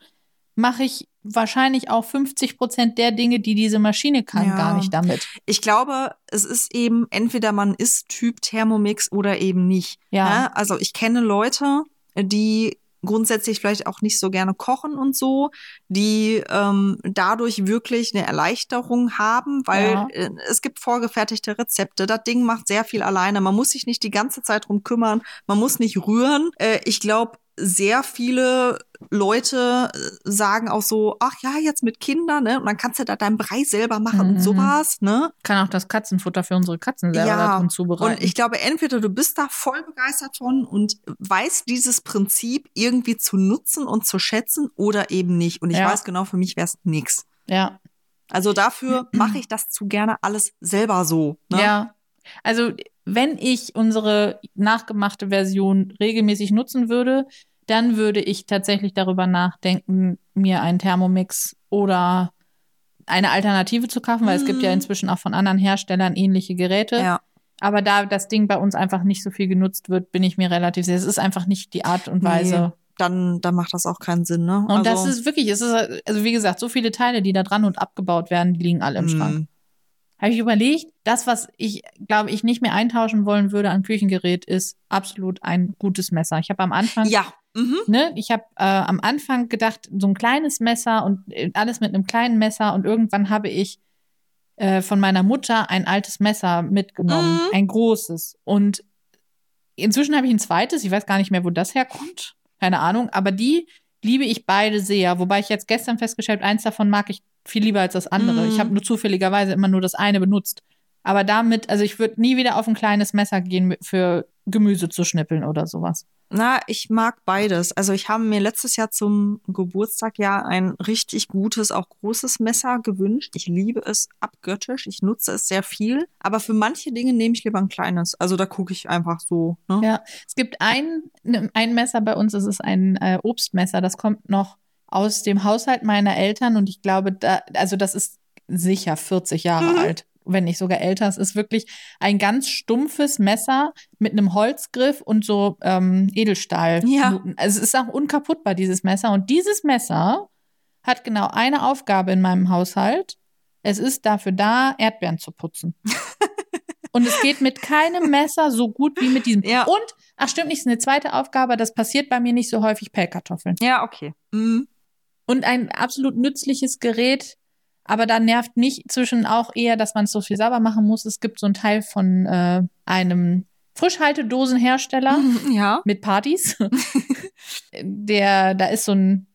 mache ich wahrscheinlich auch 50 Prozent der Dinge, die diese Maschine kann, Ja. gar nicht damit. Ich glaube, es ist eben entweder man ist Typ Thermomix oder eben nicht. Ja. Ne? Also ich kenne Leute, die grundsätzlich vielleicht auch nicht so gerne kochen und so, die ähm, dadurch wirklich eine Erleichterung haben, weil Ja. äh, es gibt vorgefertigte Rezepte. Das Ding macht sehr viel alleine. Man muss sich nicht die ganze Zeit drum kümmern. Man muss nicht rühren. Äh, ich glaube, sehr viele Leute äh, sagen auch so, ach ja, jetzt mit Kindern, ne? Und dann kannst du da deinen Brei selber machen Mhm. und sowas, ne? Kann auch das Katzenfutter für unsere Katzen selber Ja, darin zubereiten. Und ich glaube, entweder du bist da voll begeistert von und weißt dieses Prinzip irgendwie zu nutzen und zu schätzen oder eben nicht. Und ich Ja. weiß genau, für mich wäre es nix. ja. Also dafür mache ich das zu gerne alles selber so. Ne? Ja. Also, wenn ich unsere nachgemachte Version regelmäßig nutzen würde, dann würde ich tatsächlich darüber nachdenken, mir einen Thermomix oder eine Alternative zu kaufen, weil es gibt ja Mhm. inzwischen auch von anderen Herstellern ähnliche Geräte. Ja. Aber da das Ding bei uns einfach nicht so viel genutzt wird, bin ich mir relativ sicher. Es ist einfach nicht die Art und Weise. Dann, dann macht das auch keinen Sinn, ne? Und das ist wirklich, es ist, also wie gesagt, so viele Teile, die da dran und abgebaut werden, die liegen alle im Schrank. mh, Habe ich überlegt, das, was ich, glaube ich, nicht mehr eintauschen wollen würde an Küchengerät, ist absolut ein gutes Messer. Ich habe am Anfang, Ja. Mhm. ne, ich habe äh, am Anfang gedacht, so ein kleines Messer und äh, alles mit einem kleinen Messer und irgendwann habe ich äh, von meiner Mutter ein altes Messer mitgenommen, Mhm. ein großes. Und inzwischen habe ich ein zweites, ich weiß gar nicht mehr, wo das herkommt, keine Ahnung, aber die liebe ich beide sehr. Wobei ich jetzt gestern festgestellt, eins davon mag ich viel lieber als das andere. Mhm. Ich habe nur zufälligerweise immer nur das eine benutzt. Aber damit, also ich würde nie wieder auf ein kleines Messer gehen für Gemüse zu schnippeln oder sowas. Na, ich mag beides. Also ich habe mir letztes Jahr zum Geburtstag ja ein richtig gutes, auch großes Messer gewünscht. Ich liebe es abgöttisch. Ich nutze es sehr viel. Aber für manche Dinge nehme ich lieber ein kleines. Also da gucke ich einfach so. Ne? Ja, es gibt ein, ne, ein Messer bei uns, es ist ein äh, Obstmesser, das kommt noch aus dem Haushalt meiner Eltern und ich glaube, da, also das ist sicher 40 Jahre Mhm. alt, wenn nicht sogar älter. Es ist wirklich ein ganz stumpfes Messer mit einem Holzgriff und so ähm, Edelstahl. Ja. Also es ist auch unkaputtbar, dieses Messer. Und dieses Messer hat genau eine Aufgabe in meinem Haushalt. Es ist dafür da, Erdbeeren zu putzen. Und es geht mit keinem Messer so gut wie mit diesem. Ja. Und, ach stimmt nicht, ist eine zweite Aufgabe, das passiert bei mir nicht so häufig, Pellkartoffeln. Ja, okay. Mhm. Und ein absolut nützliches Gerät, aber da nervt mich zwischen auch eher, dass man so viel sauber machen muss. Es gibt so einen Teil von äh, einem Frischhaltedosenhersteller Ja. mit Partys. Der, da ist so ein,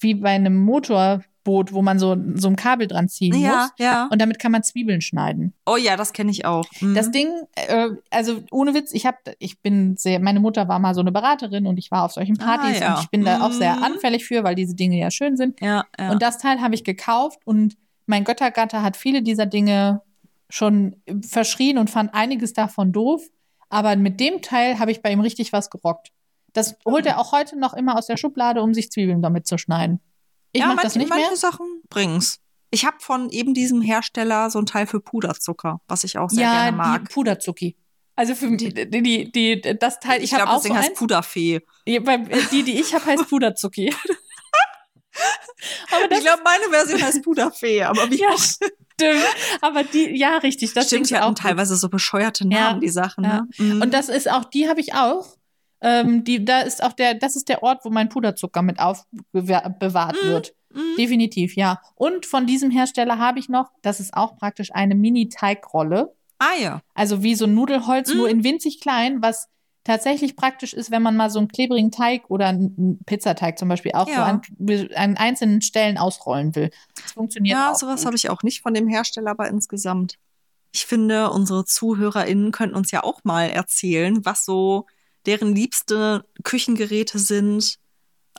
wie bei einem Motorboot, wo man so, so ein Kabel dran ziehen Ja, muss. ja. Und damit kann man Zwiebeln schneiden. Oh ja, das kenne ich auch. Mhm. Das Ding, äh, also ohne Witz, ich habe, ich bin sehr, meine Mutter war mal so eine Beraterin und ich war auf solchen Partys Ah, ja. und ich bin da auch sehr Mhm. anfällig für, weil diese Dinge ja schön sind. ja, ja. Und das Teil habe ich gekauft und mein Göttergatter hat viele dieser Dinge schon verschrien und fand einiges davon doof. Aber mit dem Teil habe ich bei ihm richtig was gerockt. Das holt er auch heute noch immer aus der Schublade, um sich Zwiebeln damit zu schneiden. Ich ja, mache manche, das nicht manche mehr. Sachen bringen's. Ich habe von eben diesem Hersteller so ein Teil für Puderzucker, was ich auch sehr Ja, gerne mag. die Puderzucki. Also für die, die, die, das Teil, ich, ich habe auch das Ding so heißt eins. Puderfee. Ja, Die, die ich habe, heißt Puderzucki. aber Ich glaube, meine Version heißt Puderfee, aber wie Ja, stimmt. Aber die, ja, richtig. Das stimmt, hatten auch teilweise so bescheuerte Ja, Namen, die Sachen. ja. Ne? Mhm. Und das ist auch, die habe ich auch. Ähm, die, da ist auch der, das ist der Ort, wo mein Puderzucker mit aufbewahrt Mhm. wird. Mhm. Definitiv, ja. Und von diesem Hersteller habe ich noch, das ist auch praktisch eine Mini-Teigrolle. Ah ja. Also wie so ein Nudelholz, Mhm. nur in winzig klein, was tatsächlich praktisch ist, wenn man mal so einen klebrigen Teig oder einen Pizzateig zum Beispiel auch so Ja. an, an einzelnen Stellen ausrollen will. Das funktioniert Ja, auch. sowas gut. habe ich auch nicht von dem Hersteller, aber insgesamt. Ich finde, unsere ZuhörerInnen könnten uns ja auch mal erzählen, was so deren liebste Küchengeräte sind.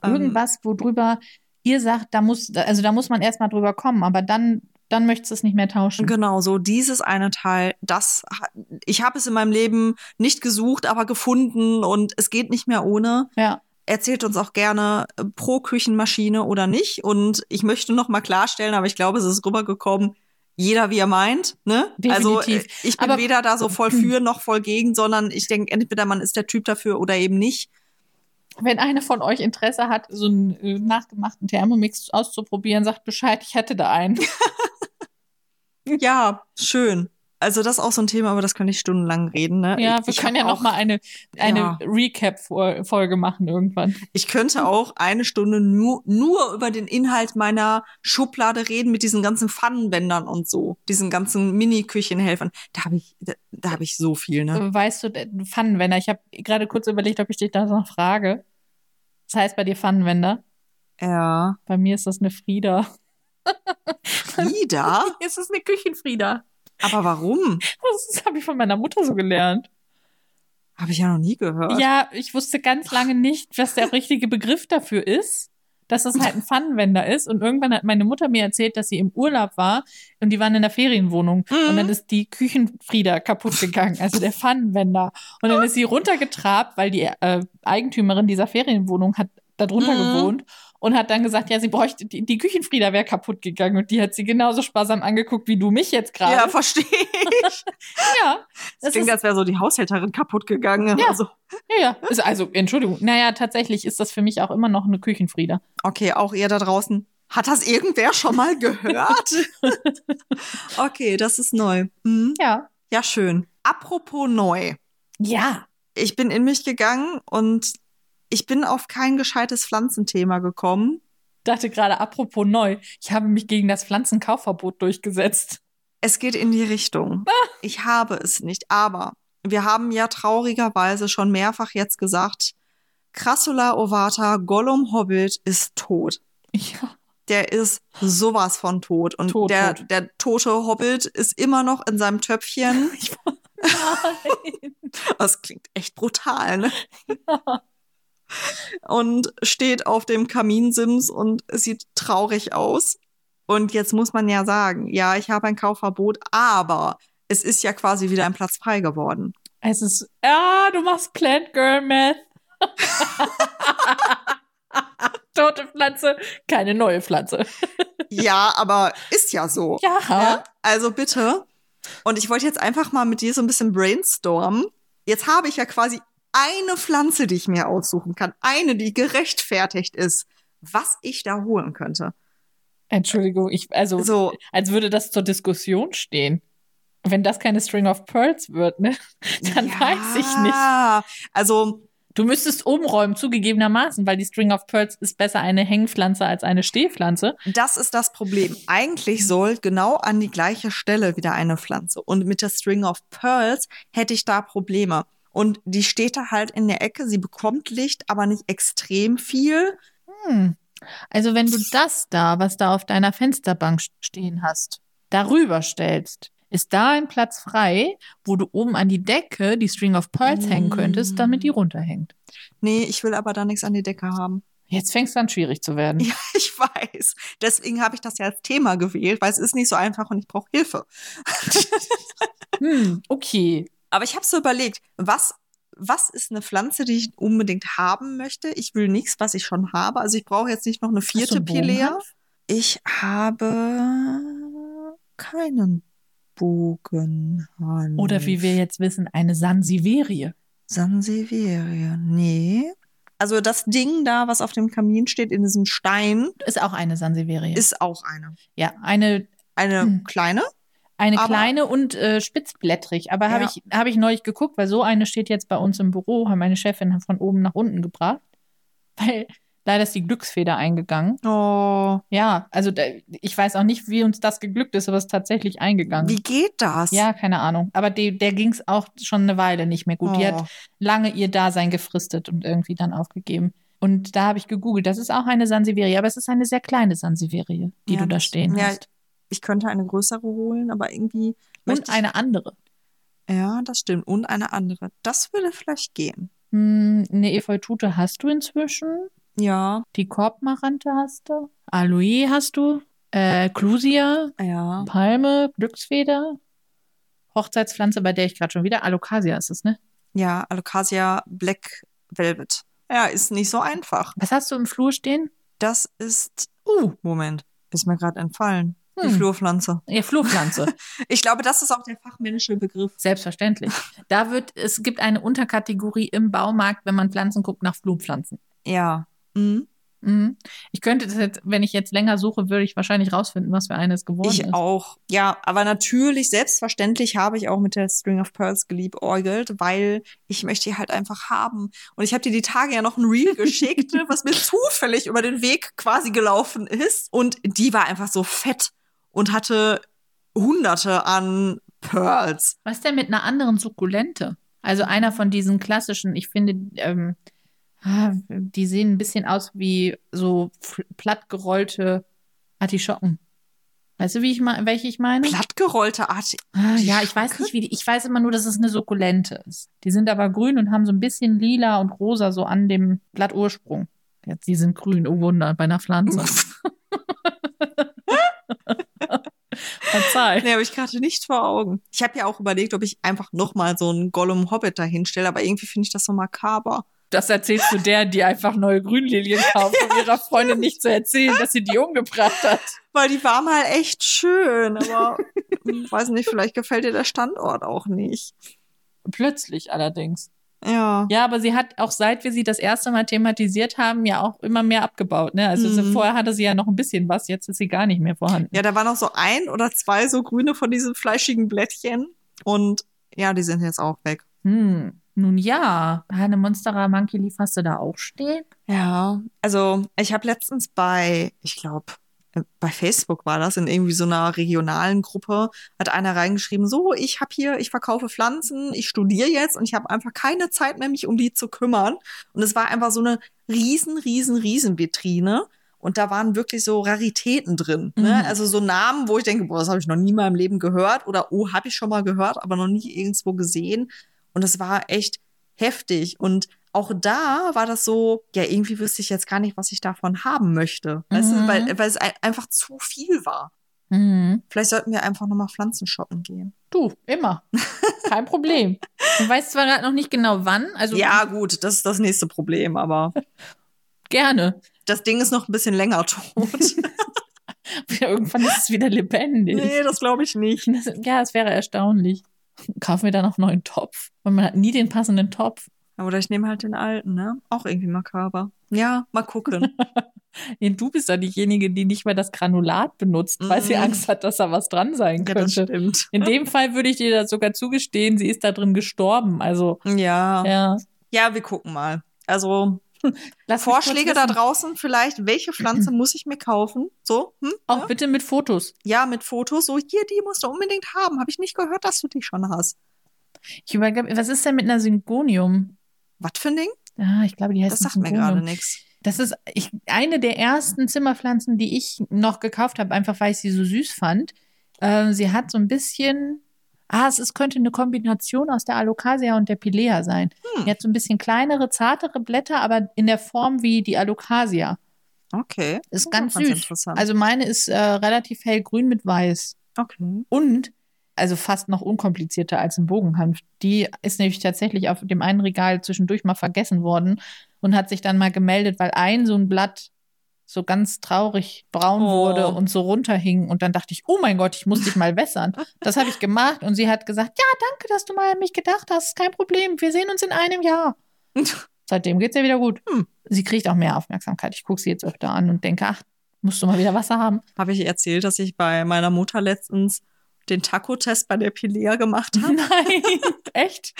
Ähm, Irgendwas, worüber ihr sagt, da muss, also da muss man erstmal drüber kommen, aber dann, dann möchtest du es nicht mehr tauschen. Genau, so dieses eine Teil, das ich habe es in meinem Leben nicht gesucht, aber gefunden und es geht nicht mehr ohne. Ja. Erzählt uns auch gerne äh, pro Küchenmaschine oder nicht und ich möchte noch mal klarstellen, aber ich glaube, es ist rübergekommen, jeder wie er meint, ne? Also Definitiv. äh, ich bin Aber- weder da so voll für noch voll gegen, sondern ich denke entweder man ist der Typ dafür oder eben nicht. Wenn einer von euch Interesse hat, so einen äh, nachgemachten Thermomix auszuprobieren, sagt Bescheid, ich hätte da einen. Ja, schön. Also das ist auch so ein Thema, aber das könnte ich stundenlang reden, ne? Ja, Ich- wir ich können ja noch mal eine, eine Ja. Recap-Folge machen irgendwann. Ich könnte auch eine Stunde nur, nur über den Inhalt meiner Schublade reden mit diesen ganzen Pfannenwändern und so, diesen ganzen Mini-Küchenhelfern. Da habe ich, da, da habe ich so viel, ne? Weißt du, der Pfannenwender, ich habe gerade kurz überlegt, ob ich dich da noch frage. Das heißt bei dir Pfannenwender? Ja. Bei mir ist das eine Frieda. Wieder? Es ist eine Küchenfrieda. Aber warum? Das habe ich von meiner Mutter so gelernt. Habe ich ja noch nie gehört. Ja, ich wusste ganz lange nicht, was der richtige Begriff dafür ist, dass es halt ein Pfannenwender ist. Und irgendwann hat meine Mutter mir erzählt, dass sie im Urlaub war und die waren in der Ferienwohnung. Mhm. Und dann ist die Küchenfrieda kaputt gegangen, also der Pfannenwender. Und dann ist sie runtergetrabt, weil die äh, Eigentümerin dieser Ferienwohnung hat da drunter Mhm. gewohnt und hat dann gesagt, ja, sie bräuchte, die, die Küchenfrieda wäre kaputt gegangen. Und die hat sie genauso sparsam angeguckt wie du mich jetzt gerade. Ja, verstehe ich. ja, Das das klingt, ist, als wäre so die Haushälterin kaputt gegangen. Ja. Also, ja, ja. Ist also, Entschuldigung. Naja, tatsächlich ist das für mich auch immer noch eine Küchenfrieda. okay, auch ihr da draußen. Hat das irgendwer schon mal gehört? okay, das ist neu. Mhm. Ja. Ja, schön. Apropos neu. Ja. Ich bin in mich gegangen und ich bin auf kein gescheites Pflanzenthema gekommen. Dachte gerade, apropos neu, ich habe mich gegen das Pflanzenkaufverbot durchgesetzt. Es geht in die Richtung. Ich habe es nicht, aber wir haben ja traurigerweise schon mehrfach jetzt gesagt, Crassula ovata Gollum Hobbit ist tot. Ja. Der ist sowas von tot. Und Tot, der, tot. der tote Hobbit ist immer noch in seinem Töpfchen. Ich, nein. Das klingt echt brutal, ne? Und steht auf dem Kaminsims und sieht traurig aus. Und jetzt muss man ja sagen, ja, ich habe ein Kaufverbot, aber es ist ja quasi wieder ein Platz frei geworden. Es ist, ja, du machst Plant Girl Math. Tote Pflanze, keine neue Pflanze. Ja, aber ist ja so. Ja. Ja, also bitte. Und ich wollte jetzt einfach mal mit dir so ein bisschen brainstormen. Jetzt habe ich ja quasi eine Pflanze, die ich mir aussuchen kann. Eine, die gerechtfertigt ist, was ich da holen könnte. Entschuldigung, ich, also, So, als würde das zur Diskussion stehen. Wenn das keine String of Pearls wird, ne? Dann ja, weiß ich nicht. Also, Du müsstest umräumen, zugegebenermaßen, weil die String of Pearls ist besser eine Hängpflanze als eine Stehpflanze. das ist das Problem. Eigentlich soll genau an die gleiche Stelle wieder eine Pflanze. Und mit der String of Pearls hätte ich da Probleme. Und die steht da halt in der Ecke. Sie bekommt Licht, aber nicht extrem viel. Hm. Also wenn du das da, was da auf deiner Fensterbank stehen hast, darüber stellst, ist da ein Platz frei, wo du oben an die Decke die String of Pearls hängen könntest, damit die runterhängt. Nee, ich will aber da nichts an die Decke haben. Jetzt fängst du an, schwierig zu werden. Ja, ich weiß. Deswegen habe ich das ja als Thema gewählt, weil es ist nicht so einfach und ich brauche Hilfe. Hm, okay. Aber ich habe so überlegt, was, was ist eine Pflanze, die ich unbedingt haben möchte? Ich will nichts, was ich schon habe. Also ich brauche jetzt nicht noch eine vierte Pilea. Bogenhanf? Ich habe keinen Bogenhanf. Oder wie wir jetzt wissen, eine Sansevierie. Sansevieria. Nee. Also das Ding da, was auf dem Kamin steht, in diesem Stein, Ist auch eine Sansevierie. ist auch eine. ja, eine, Eine Hm. kleine? Eine Aber- kleine und äh, spitzblättrig. Aber habe Ja. ich, hab ich neulich geguckt, weil so eine steht jetzt bei uns im Büro, hat meine Chefin von oben nach unten gebracht. Weil leider ist die Glücksfeder eingegangen. Oh. Ja, also da, ich weiß auch nicht, wie uns das geglückt ist, aber es ist tatsächlich eingegangen. Wie geht das? Ja, keine Ahnung. Aber die, der ging es auch schon eine Weile nicht mehr gut. Die Oh. hat lange ihr Dasein gefristet und irgendwie dann aufgegeben. Und da habe ich gegoogelt. Das ist auch eine Sansevierie, aber es ist eine sehr kleine Sansevierie, die Ja, du da stehen ja, hast. Ich könnte eine größere holen, aber irgendwie Und möchte ich, eine andere. Ja, das stimmt. Und eine andere. Das würde vielleicht gehen. Hm, eine Efeutute hast du inzwischen. Ja, Die Korbmarante hast du. Aloe hast du. Äh, Clusia, ja. Palme, Glücksfeder. Hochzeitspflanze, bei der ich gerade schon wieder. Alocasia ist es, ne? Ja, Alocasia Black Velvet. Ja, ist nicht so einfach. Was hast du im Flur stehen? Das ist. Uh, Moment. Ist mir gerade entfallen. Die Hm. Flurpflanze. Ja, Flurpflanze. Ich glaube, das ist auch der fachmännische Begriff. Selbstverständlich. Da wird, es gibt eine Unterkategorie im Baumarkt, wenn man Pflanzen guckt, nach Flurpflanzen. Ja. Mhm. Mhm. Ich könnte das jetzt, wenn ich jetzt länger suche, würde ich wahrscheinlich rausfinden, was für eines geworden Ich ist. auch. Ja, aber natürlich, selbstverständlich habe ich auch mit der String of Pearls geliebäugelt, weil ich möchte die halt einfach haben. Und ich habe dir die Tage ja noch ein Reel geschickt, was mir zufällig über den Weg quasi gelaufen ist. Und die war einfach so fett und hatte hunderte an Pearls. Was denn mit einer anderen Sukkulente? Also einer von diesen klassischen, ich finde, ähm, die sehen ein bisschen aus wie so plattgerollte Artischocken. Weißt du, wie ich welche ich meine? Plattgerollte Art. Ah, ja, ich weiß nicht, wie die, ich weiß immer nur, dass es eine Sukkulente ist. Die sind aber grün und haben so ein bisschen lila und rosa so an dem Blattursprung. Jetzt, die sind grün, oh Wunder, bei einer Pflanze. Verzeih. Nee, habe ich gerade nicht vor Augen. Ich habe ja auch überlegt, ob ich einfach noch mal so einen Gollum Hobbit dahinstelle, aber irgendwie finde ich das so makaber. Das erzählst du der, die einfach neue Grünlilien kauft, um ihrer Freundin nicht zu erzählen, dass sie die umgebracht hat. Weil die war mal echt schön, aber weiß nicht, vielleicht gefällt dir der Standort auch nicht. Plötzlich allerdings. Ja. Ja, aber sie hat auch seit wir sie das erste Mal thematisiert haben, ja auch immer mehr abgebaut. Ne? Also Mhm. vorher hatte sie ja noch ein bisschen was, jetzt ist sie gar nicht mehr vorhanden. Ja, da waren noch so ein oder zwei so grüne von diesen fleischigen Blättchen. Und ja, die sind jetzt auch weg. Hm. Nun ja, eine Monstera Monkey Leaf hast du da auch stehen? Ja, also ich habe letztens bei, ich glaube, bei Facebook war das, in irgendwie so einer regionalen Gruppe, hat einer reingeschrieben, so, ich habe hier, ich verkaufe Pflanzen, ich studiere jetzt und ich habe einfach keine Zeit mehr, mich um die zu kümmern. Und es war einfach so eine riesen, riesen, riesen Vitrine. Und da waren wirklich so Raritäten drin. Ne? Mhm. Also so Namen, wo ich denke, boah, das habe ich noch nie in meinem Leben gehört. Oder, oh, habe ich schon mal gehört, aber noch nie irgendwo gesehen. Und es war echt heftig. Und auch da war das so, ja, irgendwie wüsste ich jetzt gar nicht, was ich davon haben möchte. Weißt Mhm. du, weil, weil es ein- einfach zu viel war. Mhm. Vielleicht sollten wir einfach nochmal Pflanzen shoppen gehen. Du, immer. Kein Problem. Du weißt zwar gerade noch nicht genau wann, also ja, gut, das ist das nächste Problem, aber gerne. das Ding ist noch ein bisschen länger tot. Irgendwann ist es wieder lebendig. nee, das glaube ich nicht. Das, ja, es wäre erstaunlich. Kaufen wir dann noch einen neuen Topf? Und man hat nie den passenden Topf. Oder ich nehme halt den alten, ne? Auch irgendwie makaber. Ja, mal gucken. Ja, Du bist doch diejenige, die nicht mehr das Granulat benutzt, weil sie Mhm. Angst hat, dass da was dran sein ja, das könnte. stimmt. In dem Fall würde ich dir das sogar zugestehen, sie ist da drin gestorben. Also, Ja. ja. Ja, wir gucken mal. Also Lass mich Vorschläge da draußen vielleicht, welche Pflanze muss ich mir kaufen? So, hm? Auch ja? bitte mit Fotos. ja, mit Fotos. So, hier, die musst du unbedingt haben. Habe ich nicht gehört, dass du die schon hast. Ich übergebe, was ist denn mit einer Syngonium? Was für ein Ding? Ja, ich glaube, die heißt Das sagt mir gerade nichts. Das ist ich, eine der ersten Zimmerpflanzen, die ich noch gekauft habe, einfach weil ich sie so süß fand. Ähm, sie hat so ein bisschen, ah, es ist, könnte eine Kombination aus der Alocasia und der Pilea sein. Hm. Die hat so ein bisschen kleinere, zartere Blätter, aber in der Form wie die Alocasia. Okay. Ist ganz ganz süß. interessant. Also meine ist äh, relativ hellgrün mit weiß. Okay. Und, also fast noch unkomplizierter als ein Bogenhanf. Die ist nämlich tatsächlich auf dem einen Regal zwischendurch mal vergessen worden und hat sich dann mal gemeldet, weil ein so ein Blatt so ganz traurig braun Oh. wurde und so runterhing. Und dann dachte ich, oh mein Gott, ich muss dich mal wässern. Das habe ich gemacht und sie hat gesagt, ja, danke, dass du mal an mich gedacht hast. Kein Problem, wir sehen uns in einem Jahr. Seitdem geht's ihr wieder gut. Hm. Sie kriegt auch mehr Aufmerksamkeit. Ich gucke sie jetzt öfter an und denke, ach, musst du mal wieder Wasser haben. Habe ich erzählt, dass ich bei meiner Mutter letztens den Taco-Test bei der Pilea gemacht habe? Nein, echt?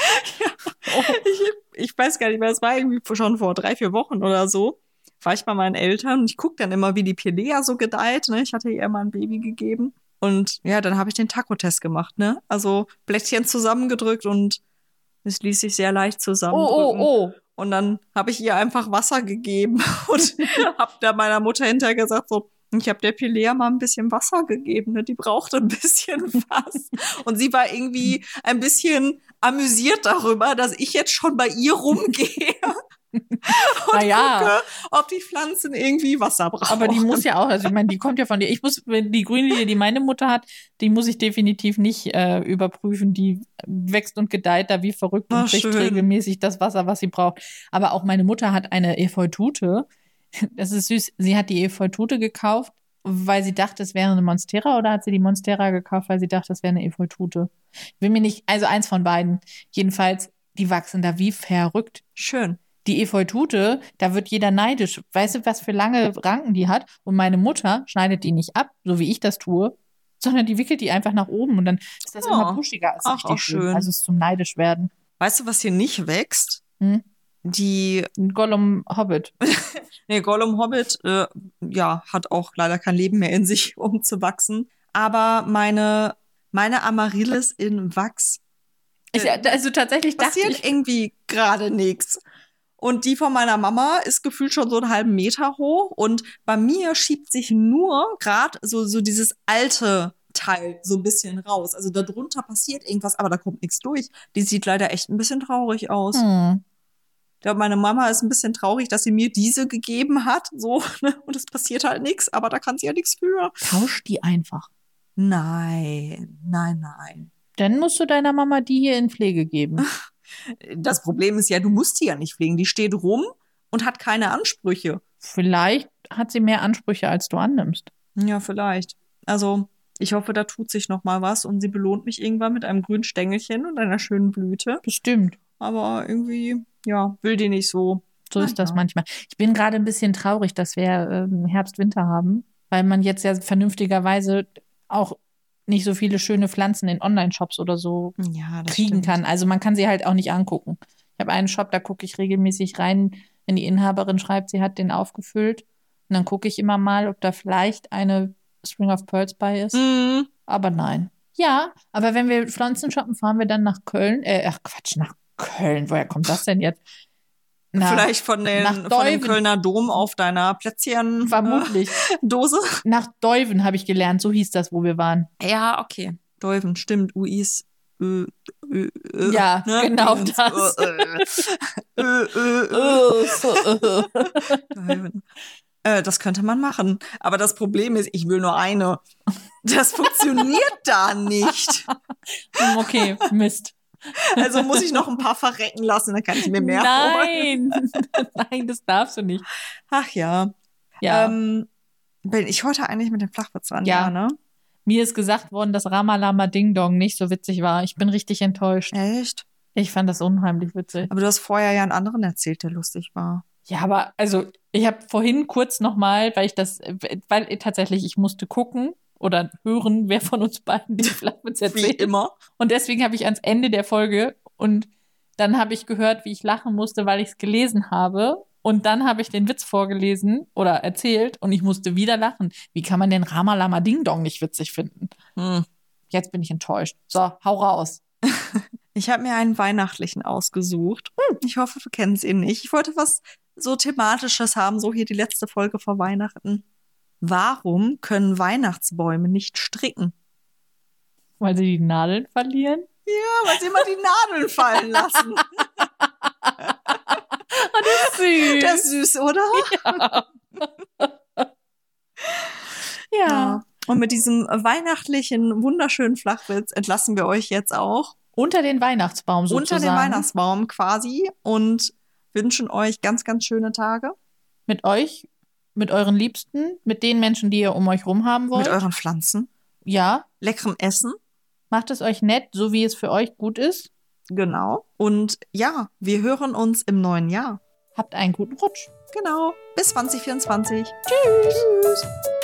Oh. ich, ich weiß gar nicht mehr, es war irgendwie schon vor drei, vier Wochen oder so. War ich bei meinen Eltern und ich gucke dann immer, wie die Pilea so gedeiht. Ne? Ich hatte ihr mal ein Baby gegeben. Und ja, dann habe ich den Taco-Test gemacht, ne? Also Blättchen zusammengedrückt und es ließ sich sehr leicht Oh, zusammendrücken. oh, oh. Und dann habe ich ihr einfach Wasser gegeben und habe da meiner Mutter hinterher gesagt, so, ich habe der Pilea mal ein bisschen Wasser gegeben, ne? die brauchte ein bisschen was. Und sie war irgendwie ein bisschen amüsiert darüber, dass ich jetzt schon bei ihr rumgehe und Na ja. gucke, ob die Pflanzen irgendwie Wasser brauchen. Aber die muss ja auch, also ich meine, die kommt ja von dir. Ich muss, die Grünlinie, die meine Mutter hat, die muss ich definitiv nicht äh, überprüfen. Die wächst und gedeiht da wie verrückt und Ach, kriegt schön. regelmäßig das Wasser, was sie braucht. Aber auch meine Mutter hat eine Efeutute. Das ist süß. Sie hat die Efeutute gekauft, weil sie dachte, es wäre eine Monstera oder hat sie die Monstera gekauft, weil sie dachte, es wäre eine Efeutute? Ich will mir nicht, also eins von beiden. Jedenfalls, die wachsen da wie verrückt. Schön. Die Efeutute, da wird jeder neidisch. Weißt du, was für lange Ranken die hat? Und meine Mutter schneidet die nicht ab, so wie ich das tue, sondern die wickelt die einfach nach oben und dann ist das Oh. immer buschiger. Ist Ach, richtig auch schön. Also es zum neidisch werden. Weißt du, was hier nicht wächst? Hm? Die, Gollum Hobbit. nee, Gollum Hobbit, äh, ja, hat auch leider kein Leben mehr in sich, um zu wachsen. Aber meine, meine Amaryllis in Wachs Ich, also tatsächlich dachte passiert ich, irgendwie gerade nichts. Und die von meiner Mama ist gefühlt schon so einen halben Meter hoch. Und bei mir schiebt sich nur gerade so, so dieses alte Teil so ein bisschen raus. Also darunter passiert irgendwas, aber da kommt nichts durch. Die sieht leider echt ein bisschen traurig aus. hm, Ich glaube, meine Mama ist ein bisschen traurig, dass sie mir diese gegeben hat. So, ne? Und es passiert halt nichts, aber da kann sie ja nichts für. tausch die einfach. Nein, nein, nein. Dann musst du deiner Mama die hier in Pflege geben. Das Problem ist ja, du musst die ja nicht pflegen. Die steht rum und hat keine Ansprüche. Vielleicht hat sie mehr Ansprüche, als du annimmst. Ja, vielleicht. Also, ich hoffe, da tut sich noch mal was und sie belohnt mich irgendwann mit einem grünen Stängelchen und einer schönen Blüte. Bestimmt. Aber irgendwie, ja, will die nicht so. So ist das manchmal. Ich bin gerade ein bisschen traurig, dass wir ähm, Herbst, Winter haben, weil man jetzt ja vernünftigerweise auch nicht so viele schöne Pflanzen in Online-Shops oder so Ja, kriegen stimmt. kann. Also man kann sie halt auch nicht angucken. Ich habe einen Shop, da gucke ich regelmäßig rein, wenn die Inhaberin schreibt, sie hat den aufgefüllt. Und dann gucke ich immer mal, ob da vielleicht eine String of Pearls bei ist. Mhm. Aber nein. Ja, aber wenn wir Pflanzen shoppen, fahren wir dann nach Köln. Äh, ach Quatsch, nach Köln. Woher kommt das denn jetzt? Na, Vielleicht von, den, von dem. Kölner Dom auf deiner Plätzchen-Dose. Vermutlich. Nach Deuven habe ich gelernt, so hieß das, wo wir waren. Ja, okay. Deuven, stimmt. UI ist äh, äh, äh, Ja, genau Dingens, das. Äh, äh, äh, äh. Äh, das könnte man machen. Aber das Problem ist, ich will nur eine. Das funktioniert da nicht. Hm, okay, Mist. Also muss ich noch ein paar verrecken lassen, dann kann ich mir mehr holen. Nein, nein, das darfst du nicht. Ach ja. Ja, Ähm, bin ich heute eigentlich mit dem Flachwitz dran? Ja. ne? mir ist gesagt worden, dass Ramalama Ding Dong nicht so witzig war. Ich bin richtig enttäuscht. Echt? Ich fand das unheimlich witzig. Aber du hast vorher ja einen anderen erzählt, der lustig war. Ja, aber also ich habe vorhin kurz nochmal, weil ich das, weil tatsächlich ich musste gucken oder hören, wer von uns beiden den Flachwitz Wie erzählt. immer. Und deswegen habe ich ans Ende der Folge und dann habe ich gehört, wie ich lachen musste, weil ich es gelesen habe. Und dann habe ich den Witz vorgelesen oder erzählt und ich musste wieder lachen. Wie kann man den Ramalama Ding Dong nicht witzig finden? Hm. Jetzt bin ich enttäuscht. So, hau raus. Ich habe mir einen weihnachtlichen ausgesucht. Hm, ich hoffe, du kennst ihn nicht. Ich wollte was so thematisches haben, so hier die letzte Folge vor Weihnachten. Warum können Weihnachtsbäume nicht stricken? Weil sie die Nadeln verlieren. Ja, weil sie immer die Nadeln fallen lassen. Süß. Das ist süß, oder? ja. Und mit diesem weihnachtlichen, wunderschönen Flachwitz entlassen wir euch jetzt auch Unter den Weihnachtsbaum sozusagen. unter den Weihnachtsbaum quasi und wünschen euch ganz, ganz schöne Tage Mit euch, mit euren Liebsten, mit den Menschen, die ihr um euch rum haben wollt. mit euren Pflanzen, ja. leckerem Essen. Macht es euch nett, so wie es für euch gut ist. Genau. Und ja, wir hören uns im neuen Jahr. Habt einen guten Rutsch. Genau. Bis 2024. Tschüss. Tschüss.